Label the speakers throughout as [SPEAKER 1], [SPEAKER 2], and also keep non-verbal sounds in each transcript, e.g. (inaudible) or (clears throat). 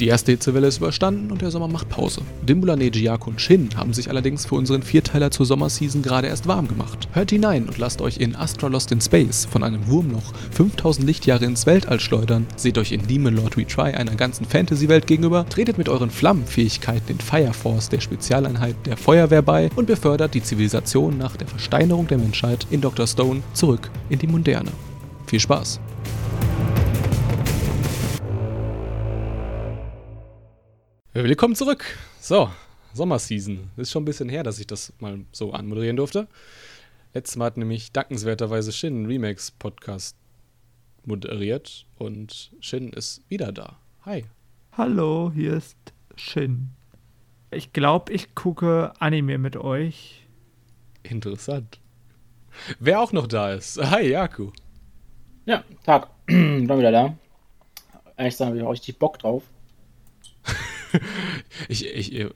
[SPEAKER 1] Die erste Hitzewelle ist überstanden und der Sommer macht Pause. Dimbula Nejiak und Shin haben sich allerdings für unseren Vierteiler zur Sommerseason gerade erst warm gemacht. Hört hinein und lasst euch in Astra Lost in Space von einem Wurmloch 5000 Lichtjahre ins Weltall schleudern, seht euch in Demon Lord Retry einer ganzen Fantasy-Welt gegenüber, tretet mit euren Flammenfähigkeiten in Fire Force der Spezialeinheit der Feuerwehr bei und befördert die Zivilisation nach der Versteinerung der Menschheit in Dr. Stone zurück in die Moderne. Viel Spaß! Willkommen zurück. So, Sommerseason. Ist schon ein bisschen her, dass ich das mal so anmoderieren durfte. Letztes Mal hat nämlich dankenswerterweise Shin einen Remakes-Podcast moderiert und Shin ist wieder da. Hi.
[SPEAKER 2] Hallo, hier ist Shin. Ich glaube, ich gucke Anime mit euch.
[SPEAKER 1] Interessant. Wer auch noch da ist. Hi, Jaku.
[SPEAKER 3] Ja, Tag. (clears throat) Bin wieder da. Ehrlich gesagt, habe ich auch richtig Bock drauf. (laughs) (laughs)
[SPEAKER 1] ich, ich, ich,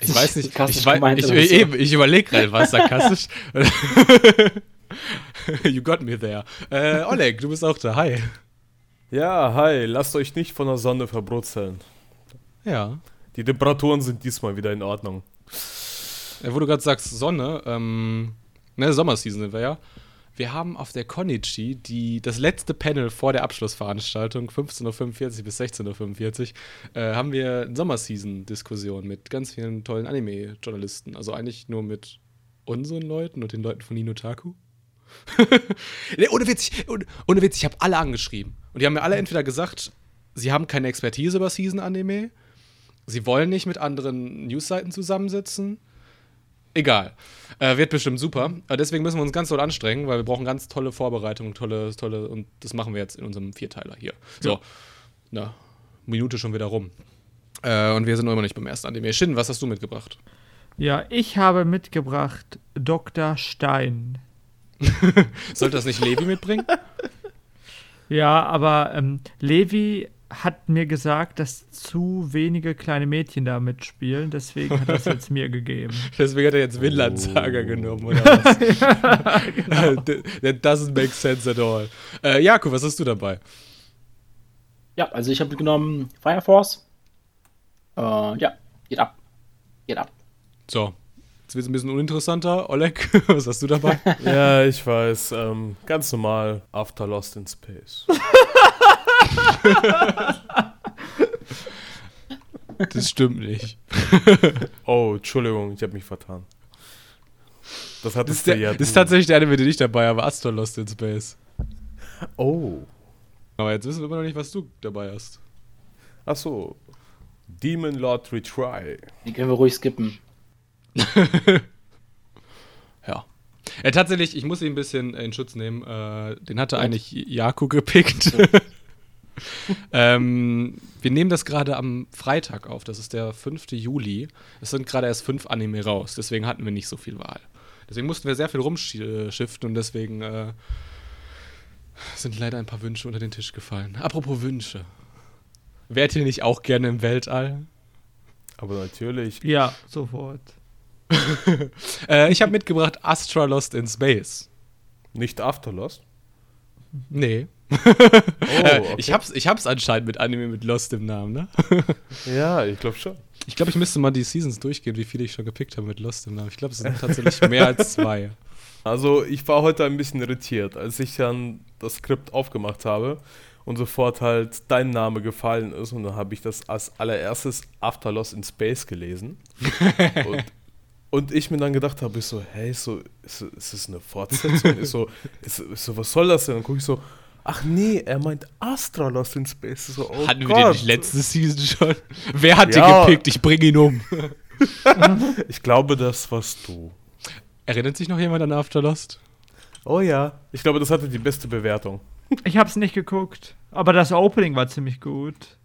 [SPEAKER 1] ich weiß nicht, ich, weiß, ich, ich, eben, ich überlege gerade, was sarkastisch. (laughs) you got me there. Äh, Oleg, du bist auch da. Hi.
[SPEAKER 4] Ja, hi. Lasst euch nicht von der Sonne verbrutzeln.
[SPEAKER 1] Ja.
[SPEAKER 4] Die Temperaturen sind diesmal wieder in Ordnung.
[SPEAKER 1] Ja, wo du gerade sagst, Sonne, ähm, ne, Sommerseason sind wir ja. Wir haben auf der Konichi die, das letzte Panel vor der Abschlussveranstaltung, 15.45 Uhr bis 16.45 Uhr, äh, haben wir eine Sommerseason-Diskussion mit ganz vielen tollen Anime-Journalisten. Also eigentlich nur mit unseren Leuten und den Leuten von Ninotaku. (laughs) nee, ohne Witz, ohne, ohne Witz, ich habe alle angeschrieben. Und die haben mir alle entweder gesagt, sie haben keine Expertise über Season-Anime, sie wollen nicht mit anderen Newsseiten zusammensitzen Egal. Äh, wird bestimmt super. Aber deswegen müssen wir uns ganz doll anstrengen, weil wir brauchen ganz tolle Vorbereitungen, tolle, tolle, und das machen wir jetzt in unserem Vierteiler hier. So, ja. na, Minute schon wieder rum. Äh, und wir sind noch immer nicht beim ersten Anime. Shin, was hast du mitgebracht?
[SPEAKER 2] Ja, ich habe mitgebracht Dr. Stein. (laughs)
[SPEAKER 1] Sollte das nicht Levi mitbringen? (laughs)
[SPEAKER 2] ja, aber ähm, Levi hat mir gesagt, dass zu wenige kleine Mädchen da mitspielen, deswegen hat er es jetzt mir gegeben. (laughs)
[SPEAKER 1] Deswegen hat er jetzt Vinland Saga oh. genommen, oder was? (laughs) ja, genau. That doesn't make sense at all. Äh, Jakob, was hast du dabei?
[SPEAKER 3] Ja, also ich habe genommen Fire Force. Äh, ja, geht ab. Geht ab.
[SPEAKER 1] So, Jetzt wird es ein bisschen uninteressanter. Oleg, (laughs) was hast du dabei?
[SPEAKER 4] ja, ich weiß. Ähm, ganz normal. After Lost in Space. (laughs)
[SPEAKER 1] das stimmt nicht.
[SPEAKER 4] oh, Entschuldigung, ich habe mich vertan.
[SPEAKER 1] Das hat das, der, ja das ist tatsächlich der eine, den ich dabei habe. Astor Lost in Space.
[SPEAKER 4] Oh.
[SPEAKER 1] Aber jetzt wissen wir immer noch nicht, was du dabei hast.
[SPEAKER 4] Ach so. Demon Lord Retry.
[SPEAKER 3] Die können wir ruhig skippen. (laughs)
[SPEAKER 1] ja. Äh, tatsächlich, ich muss ihn ein bisschen in Schutz nehmen. Äh, den hatte Und? eigentlich Jaku gepickt. (laughs) ähm, wir nehmen das gerade am Freitag auf. Das ist der 5. Juli. Es sind gerade erst fünf Anime raus. Deswegen hatten wir nicht so viel Wahl. Deswegen mussten wir sehr viel rumschiften und deswegen äh, sind leider ein paar Wünsche unter den Tisch gefallen. Apropos Wünsche. Wärt ihr nicht auch gerne im Weltall?
[SPEAKER 4] Aber natürlich.
[SPEAKER 2] Ja, sofort. (laughs)
[SPEAKER 1] äh, ich habe mitgebracht Astra Lost in Space.
[SPEAKER 4] Nicht After Lost?
[SPEAKER 1] Nee. Oh, okay. ich, hab's, ich hab's anscheinend mit Anime mit Lost im Namen, ne?
[SPEAKER 4] ja, ich glaube schon.
[SPEAKER 1] Ich glaube, ich müsste mal die Seasons durchgehen, wie viele ich schon gepickt habe mit Lost im Namen. Ich glaube, es sind tatsächlich mehr als zwei.
[SPEAKER 4] Also, ich war heute ein bisschen irritiert, als ich dann das Skript aufgemacht habe und sofort halt dein Name gefallen ist. Und dann habe ich das als allererstes After Lost in Space gelesen. (laughs) und und ich mir dann gedacht habe, ich so, hey, so, ist, ist das eine Fortsetzung? ist, so, ist, ist so, was soll das denn? Dann gucke ich so, ach nee, er meint Astra Lost in Space. So,
[SPEAKER 1] oh Hatten Gott. wir den nicht letzte Season schon? (laughs) Wer hat ja. den gepickt? Ich bringe ihn um. (laughs)
[SPEAKER 4] ich glaube, das warst du.
[SPEAKER 1] Erinnert sich noch jemand an After Lost?
[SPEAKER 4] Oh ja. Ich glaube, das hatte die beste Bewertung.
[SPEAKER 2] Ich habe es nicht geguckt, aber das Opening war ziemlich gut.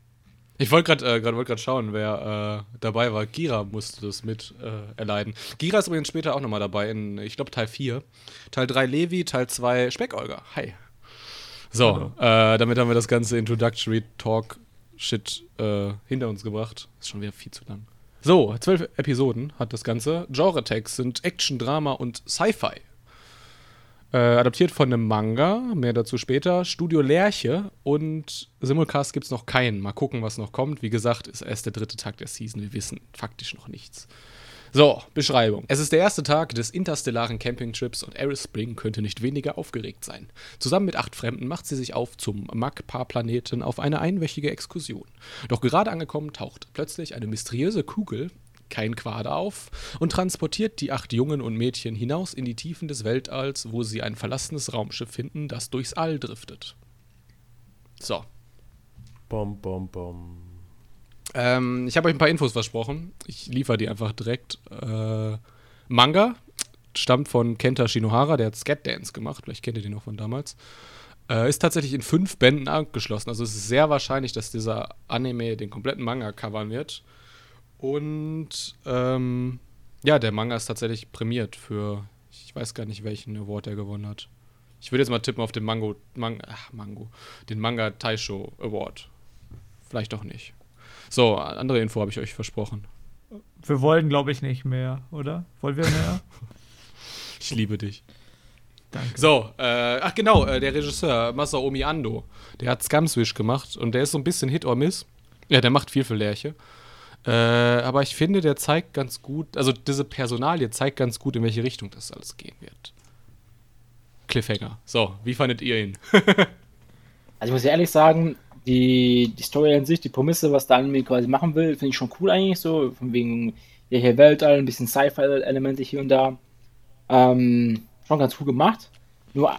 [SPEAKER 1] Ich wollte gerade äh, wollt schauen, wer äh, dabei war. Gira musste das mit äh, erleiden. Gira ist übrigens später auch nochmal dabei, in, ich glaube, Teil 4. Teil 3 Levi, Teil 2 Speckolger. Hi. So, äh, damit haben wir das ganze Introductory Talk Shit äh, hinter uns gebracht. Ist schon wieder viel zu lang. So, zwölf Episoden hat das Ganze. Genre-Tags sind Action, Drama und Sci-Fi. Äh, adaptiert von einem Manga, mehr dazu später. Studio Lerche und Simulcast gibt es noch keinen. Mal gucken, was noch kommt. Wie gesagt, ist erst der dritte Tag der Season. Wir wissen faktisch noch nichts. So, Beschreibung. Es ist der erste Tag des interstellaren Campingtrips und Eris Spring könnte nicht weniger aufgeregt sein. Zusammen mit acht Fremden macht sie sich auf zum Magpar-Planeten auf eine einwöchige Exkursion. Doch gerade angekommen taucht plötzlich eine mysteriöse Kugel, kein Quader auf, und transportiert die acht Jungen und Mädchen hinaus in die Tiefen des Weltalls, wo sie ein verlassenes Raumschiff finden, das durchs All driftet. So,
[SPEAKER 4] Bom, bom, bom.
[SPEAKER 1] Ähm, ich habe euch ein paar Infos versprochen. Ich liefere die einfach direkt. Äh, Manga stammt von Kenta Shinohara, der hat Scat Dance gemacht. Vielleicht kennt ihr den noch von damals. Äh, ist tatsächlich in fünf Bänden abgeschlossen. Also es ist sehr wahrscheinlich, dass dieser Anime den kompletten Manga covern wird. Und ähm, ja, der Manga ist tatsächlich prämiert für, ich weiß gar nicht, welchen Award er gewonnen hat. Ich würde jetzt mal tippen auf den Mango, Mang, ach, Mango, den Manga Taisho Award. Vielleicht auch nicht. So, andere Info habe ich euch versprochen.
[SPEAKER 2] Wir wollen, glaube ich, nicht mehr, oder? Wollen wir mehr? (laughs)
[SPEAKER 1] Ich liebe dich.
[SPEAKER 2] Danke.
[SPEAKER 1] So, äh, ach genau, äh, der Regisseur Masaomi Ando, der hat Scumswish gemacht und der ist so ein bisschen Hit or Miss. Ja, der macht viel für Lerche. Äh, aber ich finde, der zeigt ganz gut, also diese Personalie zeigt ganz gut, in welche Richtung das alles gehen wird. Cliffhanger. So, wie fandet ihr ihn? (laughs)
[SPEAKER 3] Also ich muss ehrlich sagen, die, die Story an sich, die Prämisse, was der Anime quasi machen will, finde ich schon cool eigentlich so. Von wegen ja, hier Weltall, ein bisschen Sci-Fi-Elemente hier und da. Ähm, schon ganz cool gemacht. Nur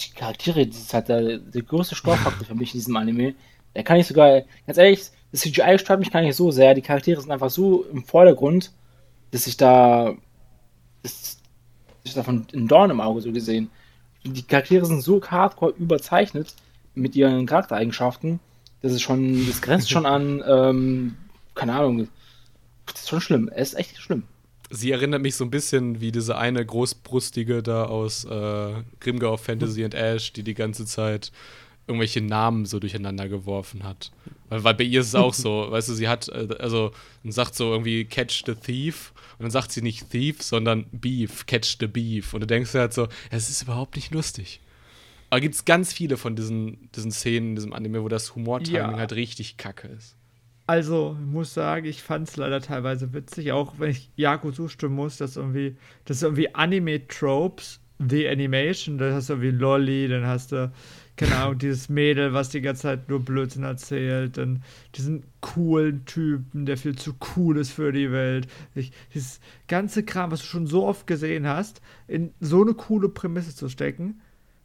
[SPEAKER 3] die Charaktere, das ist halt der, der größte Störfaktor für mich in diesem Anime. Der kann ich sogar, ganz ehrlich, das CGI stört mich gar nicht so sehr. Die Charaktere sind einfach so im Vordergrund, dass ich da, dass ich davon ein Dorn im Auge so gesehen. Die Charaktere sind so hardcore überzeichnet mit ihren Charaktereigenschaften, das ist schon, das grenzt schon an, ähm, keine Ahnung, das ist schon schlimm. Es ist echt schlimm.
[SPEAKER 1] Sie erinnert mich so ein bisschen wie diese eine Großbrustige da aus äh, Grimgau Fantasy and Ash, die die ganze Zeit irgendwelche Namen so durcheinander geworfen hat. Weil, weil bei ihr ist es auch so, weißt du, sie hat, äh, also, und sagt so irgendwie Catch the Thief und dann sagt sie nicht Thief, sondern Beef, Catch the Beef. Und du denkst dir halt so, es ist überhaupt nicht lustig. Aber gibt es ganz viele von diesen, diesen Szenen in diesem Anime, wo das Humortiming
[SPEAKER 2] Ja.
[SPEAKER 1] halt richtig kacke ist.
[SPEAKER 2] Also, ich muss sagen, ich fand es leider teilweise witzig, auch wenn ich Jako zustimmen muss, dass irgendwie, das ist irgendwie Anime-Tropes, The Animation, da hast du irgendwie Lolly, dann hast du, keine Ahnung, (laughs) dieses Mädel, was die ganze Zeit nur Blödsinn erzählt, dann diesen coolen Typen, der viel zu cool ist für die Welt. Ich, dieses ganze Kram, was du schon so oft gesehen hast, in so eine coole Prämisse zu stecken.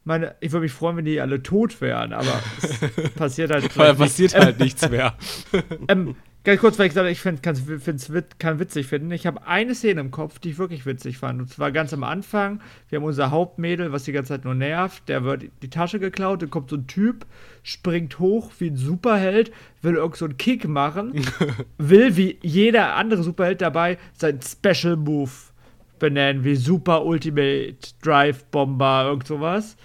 [SPEAKER 2] Meine, ich würde mich freuen, wenn die alle tot wären, aber es (laughs) passiert halt.
[SPEAKER 1] Weil
[SPEAKER 2] nicht.
[SPEAKER 1] passiert
[SPEAKER 2] Ähm,
[SPEAKER 1] halt nichts mehr. (laughs)
[SPEAKER 2] ähm, ganz kurz, weil ich habe, ich find, kann's, find's wit, kann witzig finden. Ich habe eine Szene im Kopf, die ich wirklich witzig fand. Und zwar ganz am Anfang. Wir haben unser Hauptmädel, was die ganze Zeit nur nervt. Der wird die Tasche geklaut. Dann kommt so ein Typ, springt hoch wie ein Superheld, will irgend so einen Kick machen. (laughs) will wie jeder andere Superheld dabei sein Special Move benennen, wie Super Ultimate Drive Bomber, irgend sowas.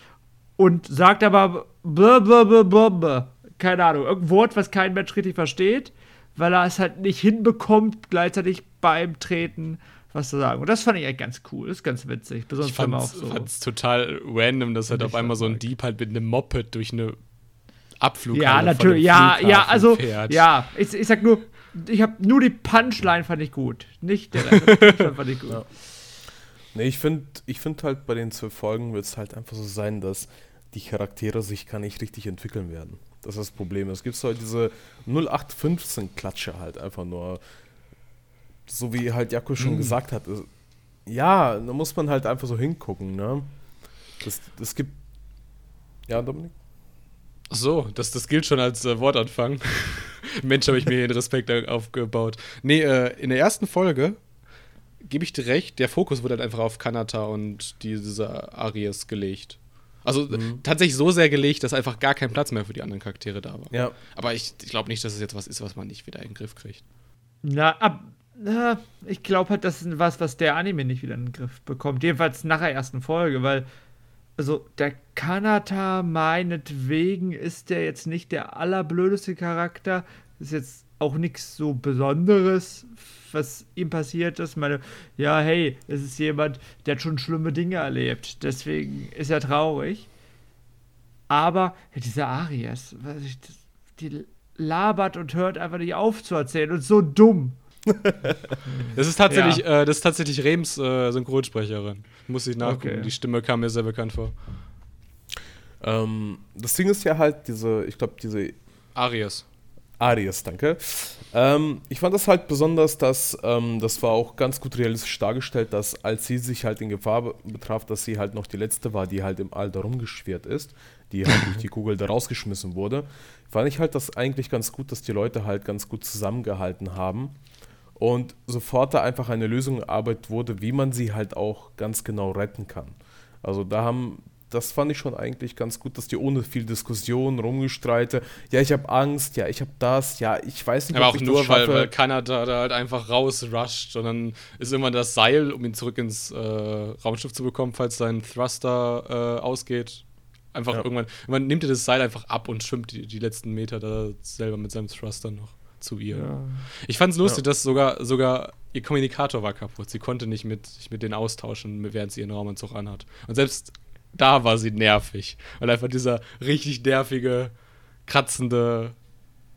[SPEAKER 2] Und sagt aber blablabla, keine Ahnung, irgendein Wort, was kein Mensch richtig versteht, weil er es halt nicht hinbekommt, gleichzeitig beim Treten was zu sagen. Und das fand ich eigentlich ganz cool, das ist ganz witzig. Besonders
[SPEAKER 1] Ich
[SPEAKER 2] wenn man auch
[SPEAKER 1] fand's,
[SPEAKER 2] so.
[SPEAKER 1] fand's total random, dass halt auf einmal so ein Dieb halt mit einem Moped durch eine Abflughalle
[SPEAKER 2] Ja, natürlich, ja, ja, also,
[SPEAKER 1] fährt.
[SPEAKER 2] ja, ich, ich sag nur, ich habe nur die Punchline fand ich gut, nicht der Punchline fand ich (laughs) gut.
[SPEAKER 4] Ja. Nee, ich finde ich find halt bei den zwölf Folgen wird es halt einfach so sein, dass die Charaktere sich gar nicht richtig entwickeln werden. Das ist das Problem. Es gibt halt diese 0815-Klatsche halt einfach nur. So wie halt Jakob schon
[SPEAKER 1] Mm.
[SPEAKER 4] gesagt hat. Ja, da muss man halt einfach so hingucken, ne? Das, das gibt. Ja, Dominik?
[SPEAKER 1] So, das, das gilt schon als äh, Wortanfang. (laughs) Mensch, habe ich mir hier den Respekt aufgebaut. Nee, äh, in der ersten Folge gebe ich dir recht, der Fokus wurde halt einfach auf Kanata und diese Aries gelegt. Also
[SPEAKER 4] Mhm.
[SPEAKER 1] tatsächlich so sehr gelegt, dass einfach gar kein Platz mehr für die anderen Charaktere da war.
[SPEAKER 4] Ja.
[SPEAKER 1] Aber ich, ich glaube nicht, dass es jetzt was ist, was man nicht wieder in den Griff kriegt.
[SPEAKER 2] Na, ab, na, ich glaube halt, das ist was, was der Anime nicht wieder in den Griff bekommt. Jedenfalls nach der ersten Folge, weil, also, der Kanata, meinetwegen, ist der jetzt nicht der allerblödeste Charakter. Ist jetzt auch nichts so Besonderes, was ihm passiert ist. Ich meine, ja, hey, es ist jemand, der hat schon schlimme Dinge erlebt. Deswegen ist er traurig. Aber ja, dieser Arias, ich, die labert und hört einfach nicht auf zu erzählen und ist so dumm. (laughs)
[SPEAKER 1] Das ist tatsächlich, äh, das ist tatsächlich Rems äh, Synchronsprecherin. Muss ich nachgucken.
[SPEAKER 2] Okay.
[SPEAKER 1] Die Stimme kam mir sehr bekannt vor.
[SPEAKER 4] Ähm, das Ding ist ja halt diese, ich glaube, diese
[SPEAKER 1] Arias.
[SPEAKER 4] Arias, danke. Ähm, ich fand das halt besonders, dass ähm, das war auch ganz gut realistisch dargestellt, dass als sie sich halt in Gefahr be- betraf, dass sie halt noch die letzte war, die halt im All da rumgeschwirrt ist, die halt durch die Kugel da rausgeschmissen wurde, fand ich halt das eigentlich ganz gut, dass die Leute halt ganz gut zusammengehalten haben und sofort da einfach eine Lösung erarbeitet wurde, wie man sie halt auch ganz genau retten kann. Also da haben, das fand ich schon eigentlich ganz gut, dass die ohne viel Diskussion, Rumgestreite, ja, ich habe Angst, ja, ich habe das, ja, ich weiß nicht,
[SPEAKER 1] Aber
[SPEAKER 4] ob
[SPEAKER 1] auch
[SPEAKER 4] ich
[SPEAKER 1] nur, weil, weil Kanada da halt einfach rausrusht und dann ist immer das Seil, um ihn zurück ins äh, Raumschiff zu bekommen, falls sein Thruster äh, ausgeht. Einfach
[SPEAKER 4] Ja.
[SPEAKER 1] irgendwann, irgendwann nimmt er das Seil einfach ab und schwimmt die, die letzten Meter da selber mit seinem Thruster noch zu ihr.
[SPEAKER 2] Ja.
[SPEAKER 1] Ich fand's lustig,
[SPEAKER 4] Ja.
[SPEAKER 1] dass sogar, sogar ihr Kommunikator war kaputt. Sie konnte nicht mit, sich mit denen austauschen, während sie ihren Raumanzug anhat. Und selbst da war sie nervig. Weil einfach dieser richtig nervige, kratzende,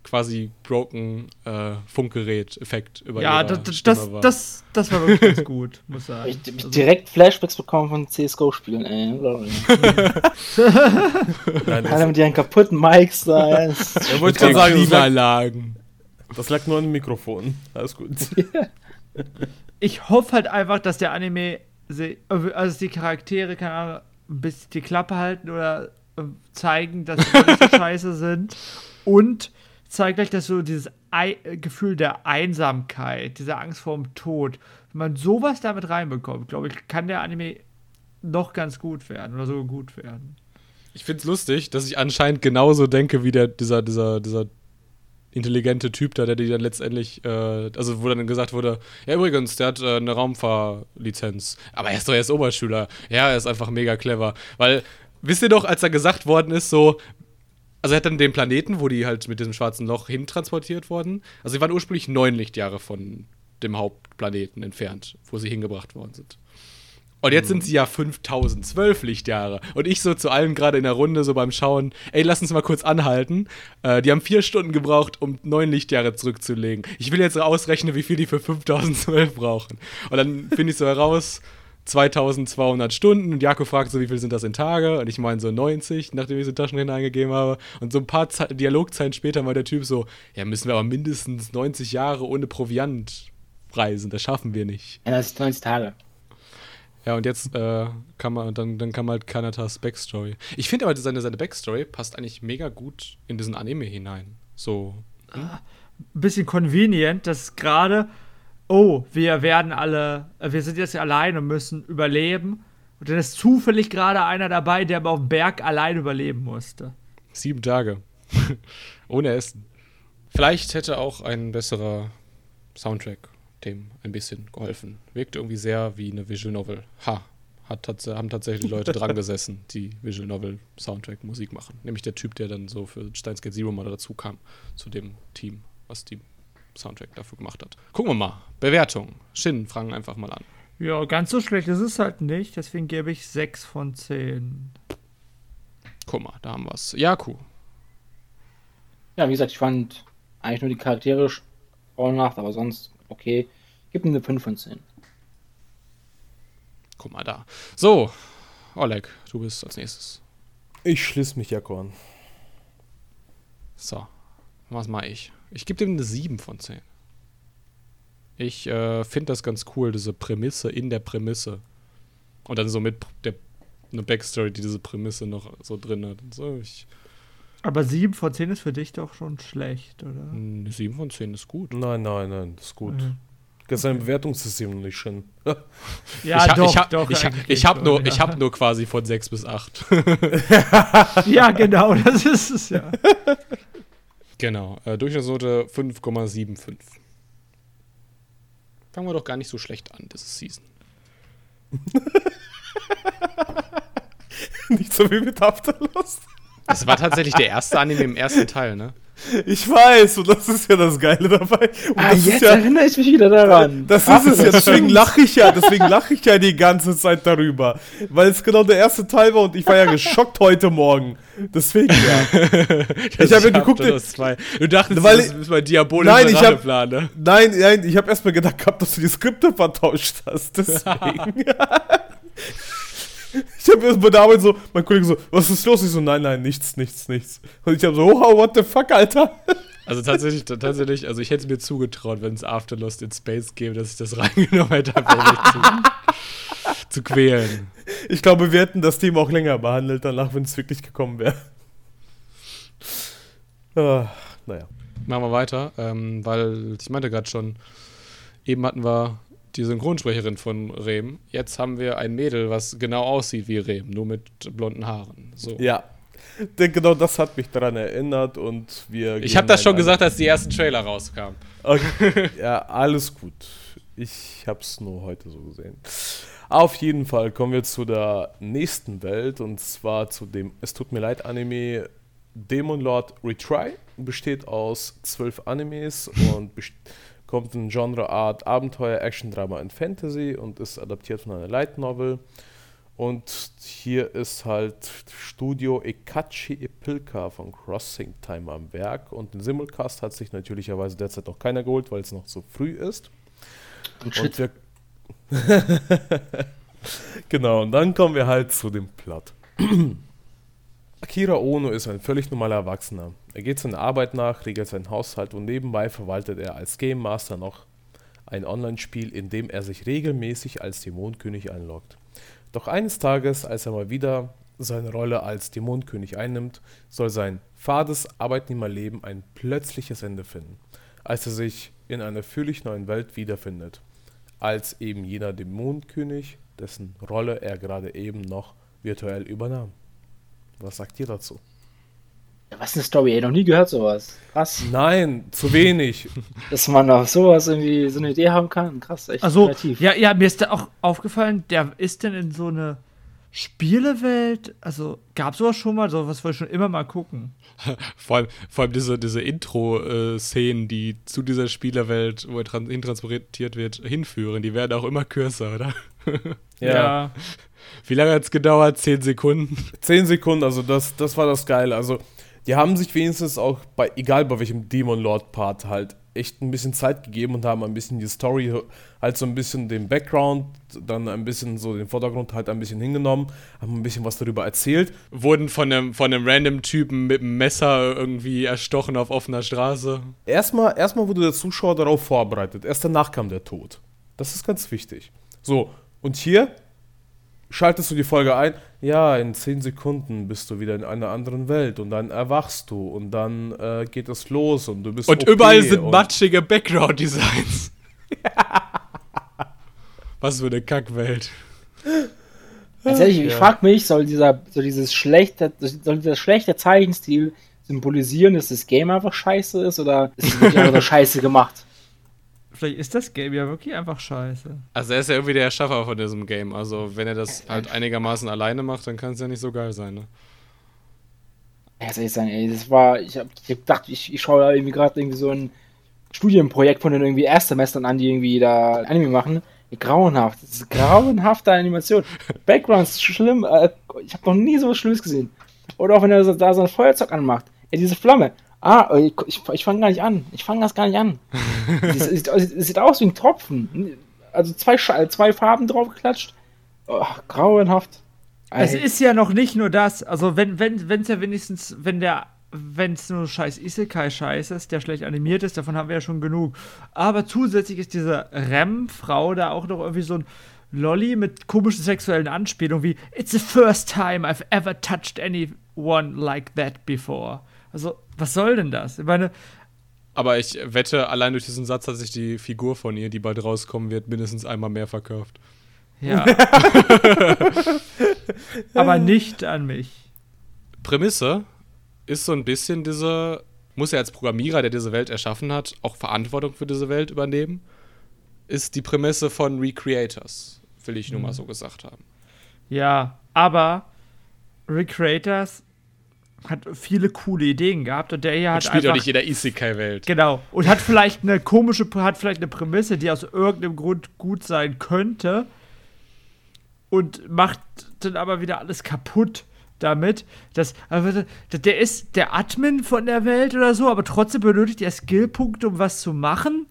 [SPEAKER 1] quasi broken äh, Funkgerät-Effekt über
[SPEAKER 2] Ja,
[SPEAKER 1] ihrer
[SPEAKER 2] das, das,
[SPEAKER 1] war.
[SPEAKER 2] das, das war wirklich ganz gut, muss (laughs) sagen.
[SPEAKER 3] ich, ich
[SPEAKER 2] Also,
[SPEAKER 3] direkt Flashbacks bekommen von CSGO-Spielen, ey. (laughs) (laughs)
[SPEAKER 4] Das,
[SPEAKER 3] mit ihren kaputten Mics da.
[SPEAKER 4] er wollte
[SPEAKER 1] Mit
[SPEAKER 4] gerade sagen, das lag,
[SPEAKER 1] Klimaanlagen.
[SPEAKER 4] das lag nur an dem Mikrofon. Alles gut.
[SPEAKER 2] ich hoffe halt einfach, dass der Anime, also die Charaktere, keine Ahnung, ein bisschen die Klappe halten oder äh, zeigen, dass sie nicht so (laughs) scheiße sind. Und zeigt gleich, dass so dieses Ei äh, Gefühl der Einsamkeit, diese Angst vor dem Tod, wenn man sowas damit reinbekommt, glaube ich, kann der Anime noch ganz gut werden oder so gut werden.
[SPEAKER 1] Ich find's lustig, dass ich anscheinend genauso denke wie der, dieser, dieser, dieser intelligente Typ da, der die dann letztendlich, äh, also wo dann gesagt wurde, ja übrigens, der hat äh, eine Raumfahrlizenz, aber er ist doch erst Oberschüler. Ja, er ist einfach mega clever. Weil, wisst ihr doch, als da gesagt worden ist, so, also er hat dann den Planeten, wo die halt mit diesem schwarzen Loch hintransportiert wurden. Also sie waren ursprünglich neun Lichtjahre von dem Hauptplaneten entfernt, wo sie hingebracht worden sind. Und jetzt sind sie ja 5012 Lichtjahre. Und ich so zu allen gerade in der Runde, so beim Schauen, ey, lass uns mal kurz anhalten. Äh, die haben vier Stunden gebraucht, um neun Lichtjahre zurückzulegen. Ich will jetzt ausrechnen, wie viel die für 5012 brauchen. Und dann finde ich so heraus, 2200 Stunden. Und Jakob fragt so, wie viel sind das in Tage? Und ich meine so 90, nachdem ich so Taschenrechner eingegeben habe. Und so ein paar Ze Dialogzeilen später war der Typ so, ja, müssen wir aber mindestens 90 Jahre ohne Proviant reisen. Das schaffen wir nicht.
[SPEAKER 3] Ja, das ist 90 Tage.
[SPEAKER 1] Ja, und jetzt äh, kann man, dann, dann kam halt Kanatas Backstory. Ich finde aber, seine, seine Backstory passt eigentlich mega gut in diesen Anime hinein. So.
[SPEAKER 2] ein bisschen convenient, dass gerade, oh, wir werden alle, äh, wir sind jetzt allein und müssen überleben. Und dann ist zufällig gerade einer dabei, der aber auf dem Berg allein überleben musste.
[SPEAKER 1] Sieben Tage. (laughs) Ohne Essen. Vielleicht hätte auch ein besserer Soundtrack dem ein bisschen geholfen. Wirkte irgendwie sehr wie eine Visual Novel. Ha. Hat tats haben tatsächlich Leute dran (laughs) gesessen, die Visual Novel Soundtrack Musik machen. Nämlich der Typ, der dann so für Steins Gate Zero mal dazu kam, zu dem Team, was die Soundtrack dafür gemacht hat. Gucken wir mal. Bewertung. Shin, fragen einfach mal an.
[SPEAKER 2] Ja, ganz so schlecht ist es halt nicht, deswegen gebe ich 6 von 10.
[SPEAKER 1] Guck mal, da haben wir es. Jaku.
[SPEAKER 3] Ja, wie gesagt, ich fand eigentlich nur die Charaktere grauenhaft, aber sonst okay. Gib ihm eine 5 von 10.
[SPEAKER 1] Guck mal da. So, Oleg, du bist als nächstes.
[SPEAKER 4] Ich schließe mich Jako an.
[SPEAKER 1] So, was mache ich? Ich gebe dem eine 7 von 10. Ich äh, finde das ganz cool, diese Prämisse in der Prämisse. Und dann so mit der eine Backstory, die diese Prämisse noch so drin hat. Und so, ich,
[SPEAKER 2] Aber 7 von 10 ist für dich doch schon schlecht, oder?
[SPEAKER 1] eine 7 von 10 ist gut.
[SPEAKER 4] Nein, nein, nein, das ist gut.
[SPEAKER 2] Mhm.
[SPEAKER 4] Sein Bewertungssystem noch nicht schön. (laughs)
[SPEAKER 2] Ja,
[SPEAKER 1] ich ha-
[SPEAKER 2] doch,
[SPEAKER 1] ich ha-
[SPEAKER 2] doch.
[SPEAKER 1] Ich, ich habe nur,
[SPEAKER 2] ja.
[SPEAKER 1] ich hab nur quasi von 6 bis 8. (laughs)
[SPEAKER 2] Ja, genau, das ist es ja.
[SPEAKER 1] genau. Äh, Durchschnittsnote 5,75. Fangen wir doch gar nicht so schlecht an, diese Season. (laughs)
[SPEAKER 4] nicht so wie mit Afterlust.
[SPEAKER 1] Das war tatsächlich der erste Anime im ersten Teil, ne?
[SPEAKER 4] Ich weiß, und das ist ja das Geile dabei. Und
[SPEAKER 3] Ah,
[SPEAKER 4] das ist
[SPEAKER 3] jetzt
[SPEAKER 4] ja,
[SPEAKER 3] erinnere ich mich wieder daran.
[SPEAKER 4] Das ist es ja, deswegen lache ich ja, deswegen lache ich ja die ganze Zeit darüber. Weil es genau der erste Teil war und ich war ja geschockt heute Morgen. Deswegen ja. (laughs)
[SPEAKER 1] Das
[SPEAKER 4] hab ja geguckt,
[SPEAKER 1] Afterlost 2. Du dachtest,
[SPEAKER 4] Weil
[SPEAKER 1] das
[SPEAKER 4] ich-
[SPEAKER 1] ist mein diabolischer
[SPEAKER 4] Nein, ich hab-
[SPEAKER 1] ne?
[SPEAKER 4] Nein, nein, ich habe erstmal gedacht gehabt, dass du die Skripte vertauscht hast. Deswegen. (laughs) ich habe erst bei der Arbeit so, mein Kollege so, was ist los? Ich so, nein, nein, nichts, nichts, nichts. Und ich habe so, oh, what the fuck, Alter?
[SPEAKER 1] Also tatsächlich, tatsächlich, also ich hätte es mir zugetraut, wenn es Afterlost in Space gäbe, dass ich das (laughs) reingenommen hätte, einfach um mich zu, zu quälen.
[SPEAKER 4] Ich glaube, wir hätten das Thema auch länger behandelt, danach, wenn es wirklich gekommen wäre. Ah, naja.
[SPEAKER 1] Machen wir weiter, ähm, weil ich meinte gerade schon, eben hatten wir die Synchronsprecherin von Rehm. Jetzt haben wir ein Mädel, was genau aussieht wie Rehm, nur mit blonden Haaren. So.
[SPEAKER 4] Ja. Denn genau das hat mich daran erinnert und wir.
[SPEAKER 1] Ich habe das schon gesagt, als die ersten Trailer rauskamen.
[SPEAKER 4] Okay. Ja, alles gut. Ich hab's nur heute so gesehen. Auf jeden Fall kommen wir zu der nächsten Welt und zwar zu dem Es tut mir leid Anime Demon Lord Retry. Besteht aus zwölf Animes und kommt in Genreart Abenteuer, Action, Drama und Fantasy und ist adaptiert von einer Light Novel. Und hier ist halt Studio Ekachi Epilka von Crossing Time am Werk. Und den Simulcast hat sich natürlicherweise derzeit noch keiner geholt, weil es noch zu früh ist.
[SPEAKER 3] Und
[SPEAKER 4] Und wir (laughs) genau, und dann kommen wir halt zu dem Plot. (clears throat) Akira Ono ist ein völlig normaler Erwachsener. Er geht seiner Arbeit nach, regelt seinen Haushalt und nebenbei verwaltet er als Game Master noch ein Online-Spiel, in dem er sich regelmäßig als Dämonenkönig einloggt. Doch eines Tages, als er mal wieder seine Rolle als Dämonenkönig einnimmt, soll sein fades Arbeitnehmerleben ein plötzliches Ende finden, als er sich in einer völlig neuen Welt wiederfindet, als eben jener Dämonenkönig, dessen Rolle er gerade eben noch virtuell übernahm. Was sagt ihr dazu?
[SPEAKER 3] Ja, was eine Story, ey, noch nie gehört sowas. Krass,
[SPEAKER 4] Nein, zu wenig. (laughs)
[SPEAKER 3] dass man auf sowas irgendwie so eine Idee haben kann. Krass, echt
[SPEAKER 2] Also,
[SPEAKER 3] kreativ.
[SPEAKER 2] ja, ja, mir ist da auch aufgefallen, der ist denn in so eine Spielewelt, also gab sowas schon mal, sowas wollte ich schon immer mal gucken. (laughs)
[SPEAKER 1] Vor allem, vor allem diese, diese Intro-Szenen, die zu dieser Spielerwelt, wo er tran hintransportiert wird, hinführen, die werden auch immer kürzer, oder?
[SPEAKER 4] Ja. (laughs)
[SPEAKER 1] Wie lange hat es gedauert? Zehn Sekunden?
[SPEAKER 4] 10 Sekunden, also das, das war das Geile. Also, die haben sich wenigstens auch bei, egal bei welchem Demon Lord Part halt, echt ein bisschen Zeit gegeben und haben ein bisschen die Story, halt so ein bisschen den Background, dann ein bisschen so den Vordergrund halt ein bisschen hingenommen, haben ein bisschen was darüber erzählt.
[SPEAKER 1] Wurden von einem, von einem random Typen mit einem Messer irgendwie erstochen auf offener Straße.
[SPEAKER 4] Erstmal, erstmal wurde der Zuschauer darauf vorbereitet, erst danach kam der Tod. Das ist ganz wichtig. So, und hier schaltest du die Folge ein, ja, in 10 Sekunden bist du wieder in einer anderen Welt und dann erwachst du und dann äh, geht es los und du bist
[SPEAKER 1] Und
[SPEAKER 4] okay
[SPEAKER 1] überall sind
[SPEAKER 4] und-
[SPEAKER 1] matschige Background-Designs. (laughs) Was für eine Kackwelt.
[SPEAKER 3] Ganz ehrlich, ich
[SPEAKER 4] Ja.
[SPEAKER 3] frag mich, soll dieser, soll dieses schlechte, soll dieser schlechte Zeichenstil symbolisieren, dass das Game einfach scheiße ist oder ist es wirklich einfach nur (laughs) scheiße gemacht?
[SPEAKER 2] Vielleicht ist das Game ja wirklich einfach scheiße.
[SPEAKER 1] Also er ist ja irgendwie der Erschaffer von diesem Game. Also wenn er das halt einigermaßen alleine macht, dann kann es ja nicht so geil sein, ne?
[SPEAKER 3] Ja, soll ich sagen, ey, das war, ich hab, ich hab gedacht, ich, ich schaue da irgendwie gerade irgendwie so ein Studienprojekt von den irgendwie Erstsemestern an, die irgendwie da Anime machen. Grauenhaft. Das ist grauenhafte Animation. Backgrounds schlimm. Äh, ich habe noch nie so was Schlimmes gesehen. Oder auch wenn er da so ein Feuerzeug anmacht. Ey, diese Flamme. Ah, ich, ich, ich fange gar nicht an. Ich fange das gar nicht an. (laughs) Es sieht, es sieht aus wie ein Tropfen. Also zwei, Scha- zwei Farben draufgeklatscht. Oh, grauenhaft.
[SPEAKER 2] Es ist ja noch nicht nur das. Also, wenn es wenn, ja wenigstens, wenn der, wenn es nur scheiß Isekai-Scheiß ist, der schlecht animiert ist, davon haben wir ja schon genug. Aber zusätzlich ist diese Rem-Frau da auch noch irgendwie so ein Lolly mit komischen sexuellen Anspielungen wie It's the first time I've ever touched anyone like that before. Also, was soll denn das? Ich meine,
[SPEAKER 1] Aber ich wette, allein durch diesen Satz hat sich die Figur von ihr, die bald rauskommen wird, mindestens einmal mehr verkauft.
[SPEAKER 2] ja. (laughs) Aber nicht an mich.
[SPEAKER 1] Prämisse ist so ein bisschen diese, muss er als Programmierer, der diese Welt erschaffen hat, auch Verantwortung für diese Welt übernehmen, ist die Prämisse von Recreators, will ich nur mal so gesagt haben.
[SPEAKER 2] Ja, aber Recreators hat viele coole Ideen gehabt und der hier
[SPEAKER 1] Und
[SPEAKER 2] hat
[SPEAKER 1] spielt auch
[SPEAKER 2] einfach
[SPEAKER 1] nicht in der Isekai-Welt.
[SPEAKER 2] Genau. Und hat vielleicht eine komische, hat vielleicht eine Prämisse, die aus irgendeinem Grund gut sein könnte. Und macht dann aber wieder alles kaputt damit. Das, aber der ist der Admin von der Welt oder so, aber trotzdem benötigt er Skillpunkte, um was zu machen.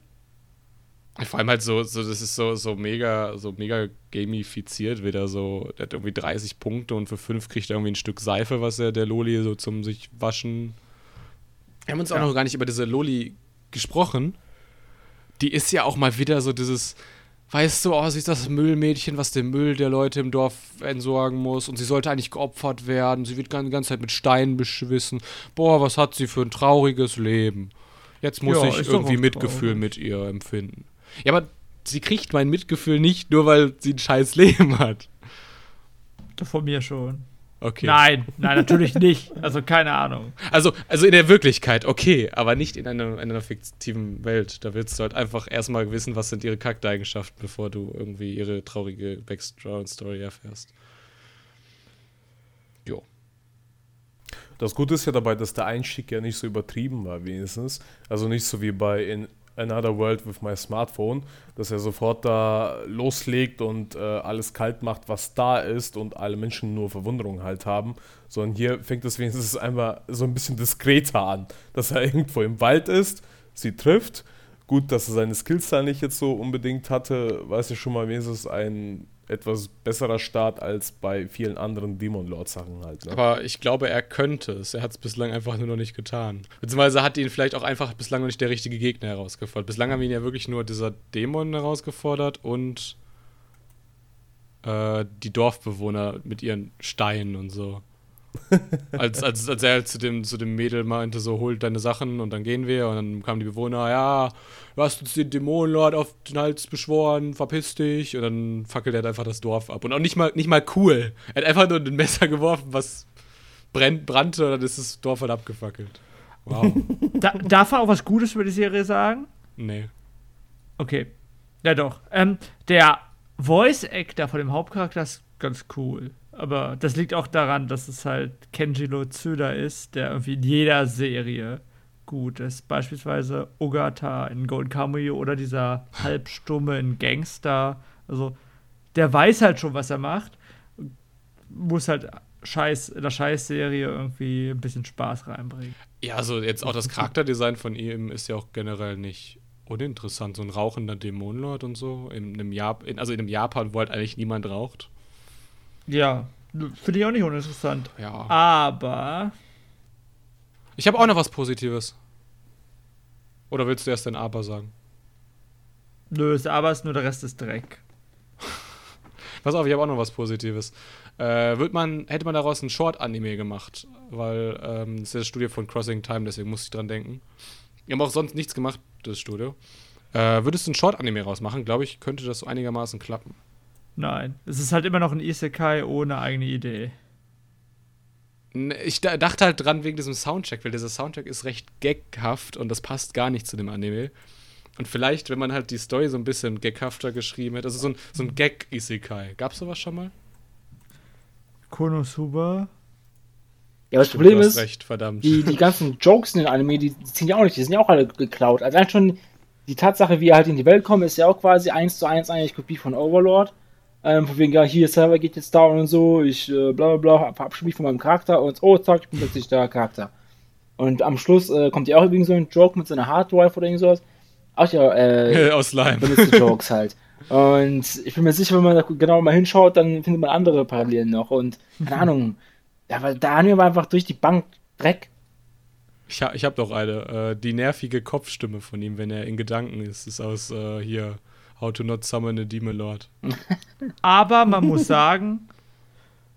[SPEAKER 1] Vor allem halt so, so das ist so, so mega, so mega gamifiziert wieder so. Der hat irgendwie 30 Punkte und für 5 kriegt er irgendwie ein Stück Seife, was er der Loli so zum sich waschen. Wir haben uns auch
[SPEAKER 2] Ja.
[SPEAKER 1] noch gar nicht über diese Loli gesprochen. Die ist ja auch mal wieder so dieses, weißt du, oh, sie ist das Müllmädchen, was den Müll der Leute im Dorf entsorgen muss und sie sollte eigentlich geopfert werden. Sie wird die ganze Zeit mit Steinen beschwissen. Boah, was hat sie für ein trauriges Leben. Jetzt muss
[SPEAKER 2] Ja,
[SPEAKER 1] ich irgendwie
[SPEAKER 2] auch
[SPEAKER 1] Mitgefühl
[SPEAKER 2] traurig.
[SPEAKER 1] mit ihr empfinden. Ja, aber sie kriegt mein Mitgefühl nicht, nur weil sie ein scheiß Leben hat.
[SPEAKER 2] Von mir schon.
[SPEAKER 1] Okay.
[SPEAKER 2] Nein, nein, natürlich nicht. Also keine Ahnung.
[SPEAKER 1] Also, also in der Wirklichkeit, okay, aber nicht in einer, in einer fiktiven Welt. Da willst du halt einfach erstmal wissen, was sind ihre Charaktereigenschaften, bevor du irgendwie ihre traurige Background-Story erfährst. Jo.
[SPEAKER 4] Das Gute ist ja dabei, dass der Einstieg ja nicht so übertrieben war, wenigstens. Also nicht so wie bei In Another World with My Smartphone, dass er sofort da loslegt und äh, alles kalt macht, was da ist und alle Menschen nur Verwunderung halt haben. Sondern hier fängt es wenigstens einmal so ein bisschen diskreter an, dass er (laughs) irgendwo im Wald ist, sie trifft. Gut, dass er seine Skills da nicht jetzt so unbedingt hatte, weiß ich schon mal wenigstens ein etwas besserer Start als bei vielen anderen Demon Lord Sachen halt. Ne?
[SPEAKER 1] Aber ich glaube, er könnte es. Er hat es bislang einfach nur noch nicht getan. Beziehungsweise hat ihn vielleicht auch einfach bislang noch nicht der richtige Gegner herausgefordert. Bislang haben ihn ja wirklich nur dieser Dämon herausgefordert und äh, die Dorfbewohner mit ihren Steinen und so. Als, als, als er halt zu dem, zu dem Mädel meinte, so holt deine Sachen und dann gehen wir und dann kamen die Bewohner, ja, du hast uns den Dämonenlord auf den Hals beschworen, verpiss dich und dann fackelt er halt einfach das Dorf ab. Und auch nicht mal, nicht mal cool. Er hat einfach nur ein Messer geworfen, was brennt, brannte und dann ist das Dorf halt abgefackelt. Wow. (laughs)
[SPEAKER 2] Da, darf man auch was Gutes über die Serie sagen?
[SPEAKER 1] nee.
[SPEAKER 2] Okay. Ja, doch. Ähm, der Voice-Actor von dem Hauptcharakter ist ganz cool. Aber das liegt auch daran, dass es halt Kenjiro Tsuda ist, der irgendwie in jeder Serie gut ist. Beispielsweise Ogata in Golden Kamuy oder dieser Halbstumme in Gangster. Also, der weiß halt schon, was er macht. Muss halt Scheiß, in der Scheißserie irgendwie ein bisschen Spaß reinbringen.
[SPEAKER 1] Ja, also jetzt auch das Charakterdesign von ihm ist ja auch generell nicht uninteressant. So ein rauchender Dämonenlord und so. In einem Jap also in einem Japan, wo halt eigentlich niemand raucht.
[SPEAKER 2] Ja, finde ich auch nicht uninteressant.
[SPEAKER 1] Ja.
[SPEAKER 2] Aber
[SPEAKER 1] Ich habe auch noch was Positives. Oder willst du erst dein Aber sagen?
[SPEAKER 2] Nö, ist aber ist nur der Rest ist Dreck. (laughs)
[SPEAKER 1] Pass auf, ich habe auch noch was Positives. Äh, wird man, hätte man daraus ein Short-Anime gemacht, weil ähm, das ist ja das Studio von Crossing Time, deswegen musste ich dran denken. Die haben auch sonst nichts gemacht, das Studio. Äh, würdest du ein Short-Anime rausmachen, glaube ich, könnte das so einigermaßen klappen.
[SPEAKER 2] Nein, es ist halt immer noch ein Isekai ohne eigene Idee.
[SPEAKER 1] Ne, Ich da- dachte halt dran wegen diesem Soundtrack, weil dieser Soundtrack ist recht gaghaft und das passt gar nicht zu dem Anime. Und vielleicht, wenn man halt die Story so ein bisschen gaghafter geschrieben hätte, also so ein, so ein Gag-Isekai. Gab's sowas schon mal?
[SPEAKER 2] Konosuba?
[SPEAKER 3] Ja, aber das Problem ist,
[SPEAKER 1] recht, verdammt.
[SPEAKER 3] die, die ganzen Jokes in den Anime, die, die ziehen ja auch nicht, die sind ja auch alle geklaut. Also eigentlich schon die Tatsache, wie er halt in die Welt kommt, ist ja auch quasi eins zu eins eigentlich Kopie von Overlord. Ähm, von wegen, ja, hier, Server geht jetzt down und so, ich äh, bla bla bla, verabschiede mich von meinem Charakter und oh, zack, ich bin plötzlich der Charakter. Und am Schluss äh, kommt ja auch irgendwie so ein Joke mit so einer Hardwife oder irgend sowas. Ach ja, äh, (laughs)
[SPEAKER 1] Aus Lime.
[SPEAKER 3] benutzt Jokes (laughs) halt. Und ich bin mir sicher, wenn man da genau mal hinschaut, dann findet man andere Parallelen noch. Und keine (laughs) Ahnung, ja, aber der Anime war einfach durch die Bank Dreck.
[SPEAKER 1] Ich, ha ich habe doch eine. Äh, die nervige Kopfstimme von ihm, wenn er in Gedanken ist, ist aus äh, hier How to Not Summon a Demon Lord. (laughs)
[SPEAKER 2] Aber man muss sagen,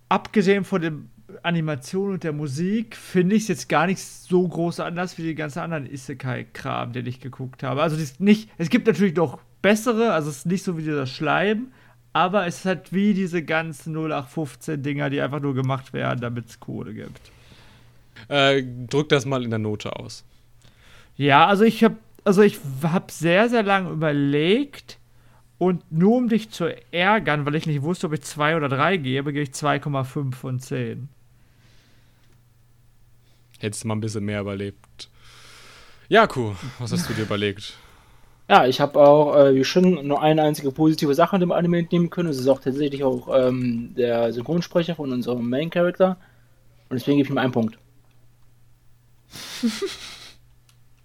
[SPEAKER 2] abgesehen von der Animation und der Musik, finde ich es jetzt gar nicht so groß anders wie die ganzen anderen Isekai-Kram, den ich geguckt habe. Also, nicht, es gibt natürlich noch bessere, also es ist nicht so wie dieser Schleim, aber es ist halt wie diese ganzen 0815-Dinger, die einfach nur gemacht werden, damit es Kohle gibt.
[SPEAKER 1] Äh, drück das mal in der Note aus.
[SPEAKER 2] Ja, also ich habe also ich habe sehr sehr lange überlegt und nur um dich zu ärgern, weil ich nicht wusste, ob ich 2 oder 3 gebe, gebe ich 2,5 von 10.
[SPEAKER 1] Hättest du mal ein bisschen mehr überlebt. Jaku, was hast du dir überlegt?
[SPEAKER 3] Ja, ich habe auch, äh, wie schon, nur eine einzige positive Sache in dem Anime entnehmen können. Es ist auch tatsächlich auch ähm, der Synchronsprecher von unserem Main Character. Und deswegen gebe ich ihm einen Punkt. (laughs)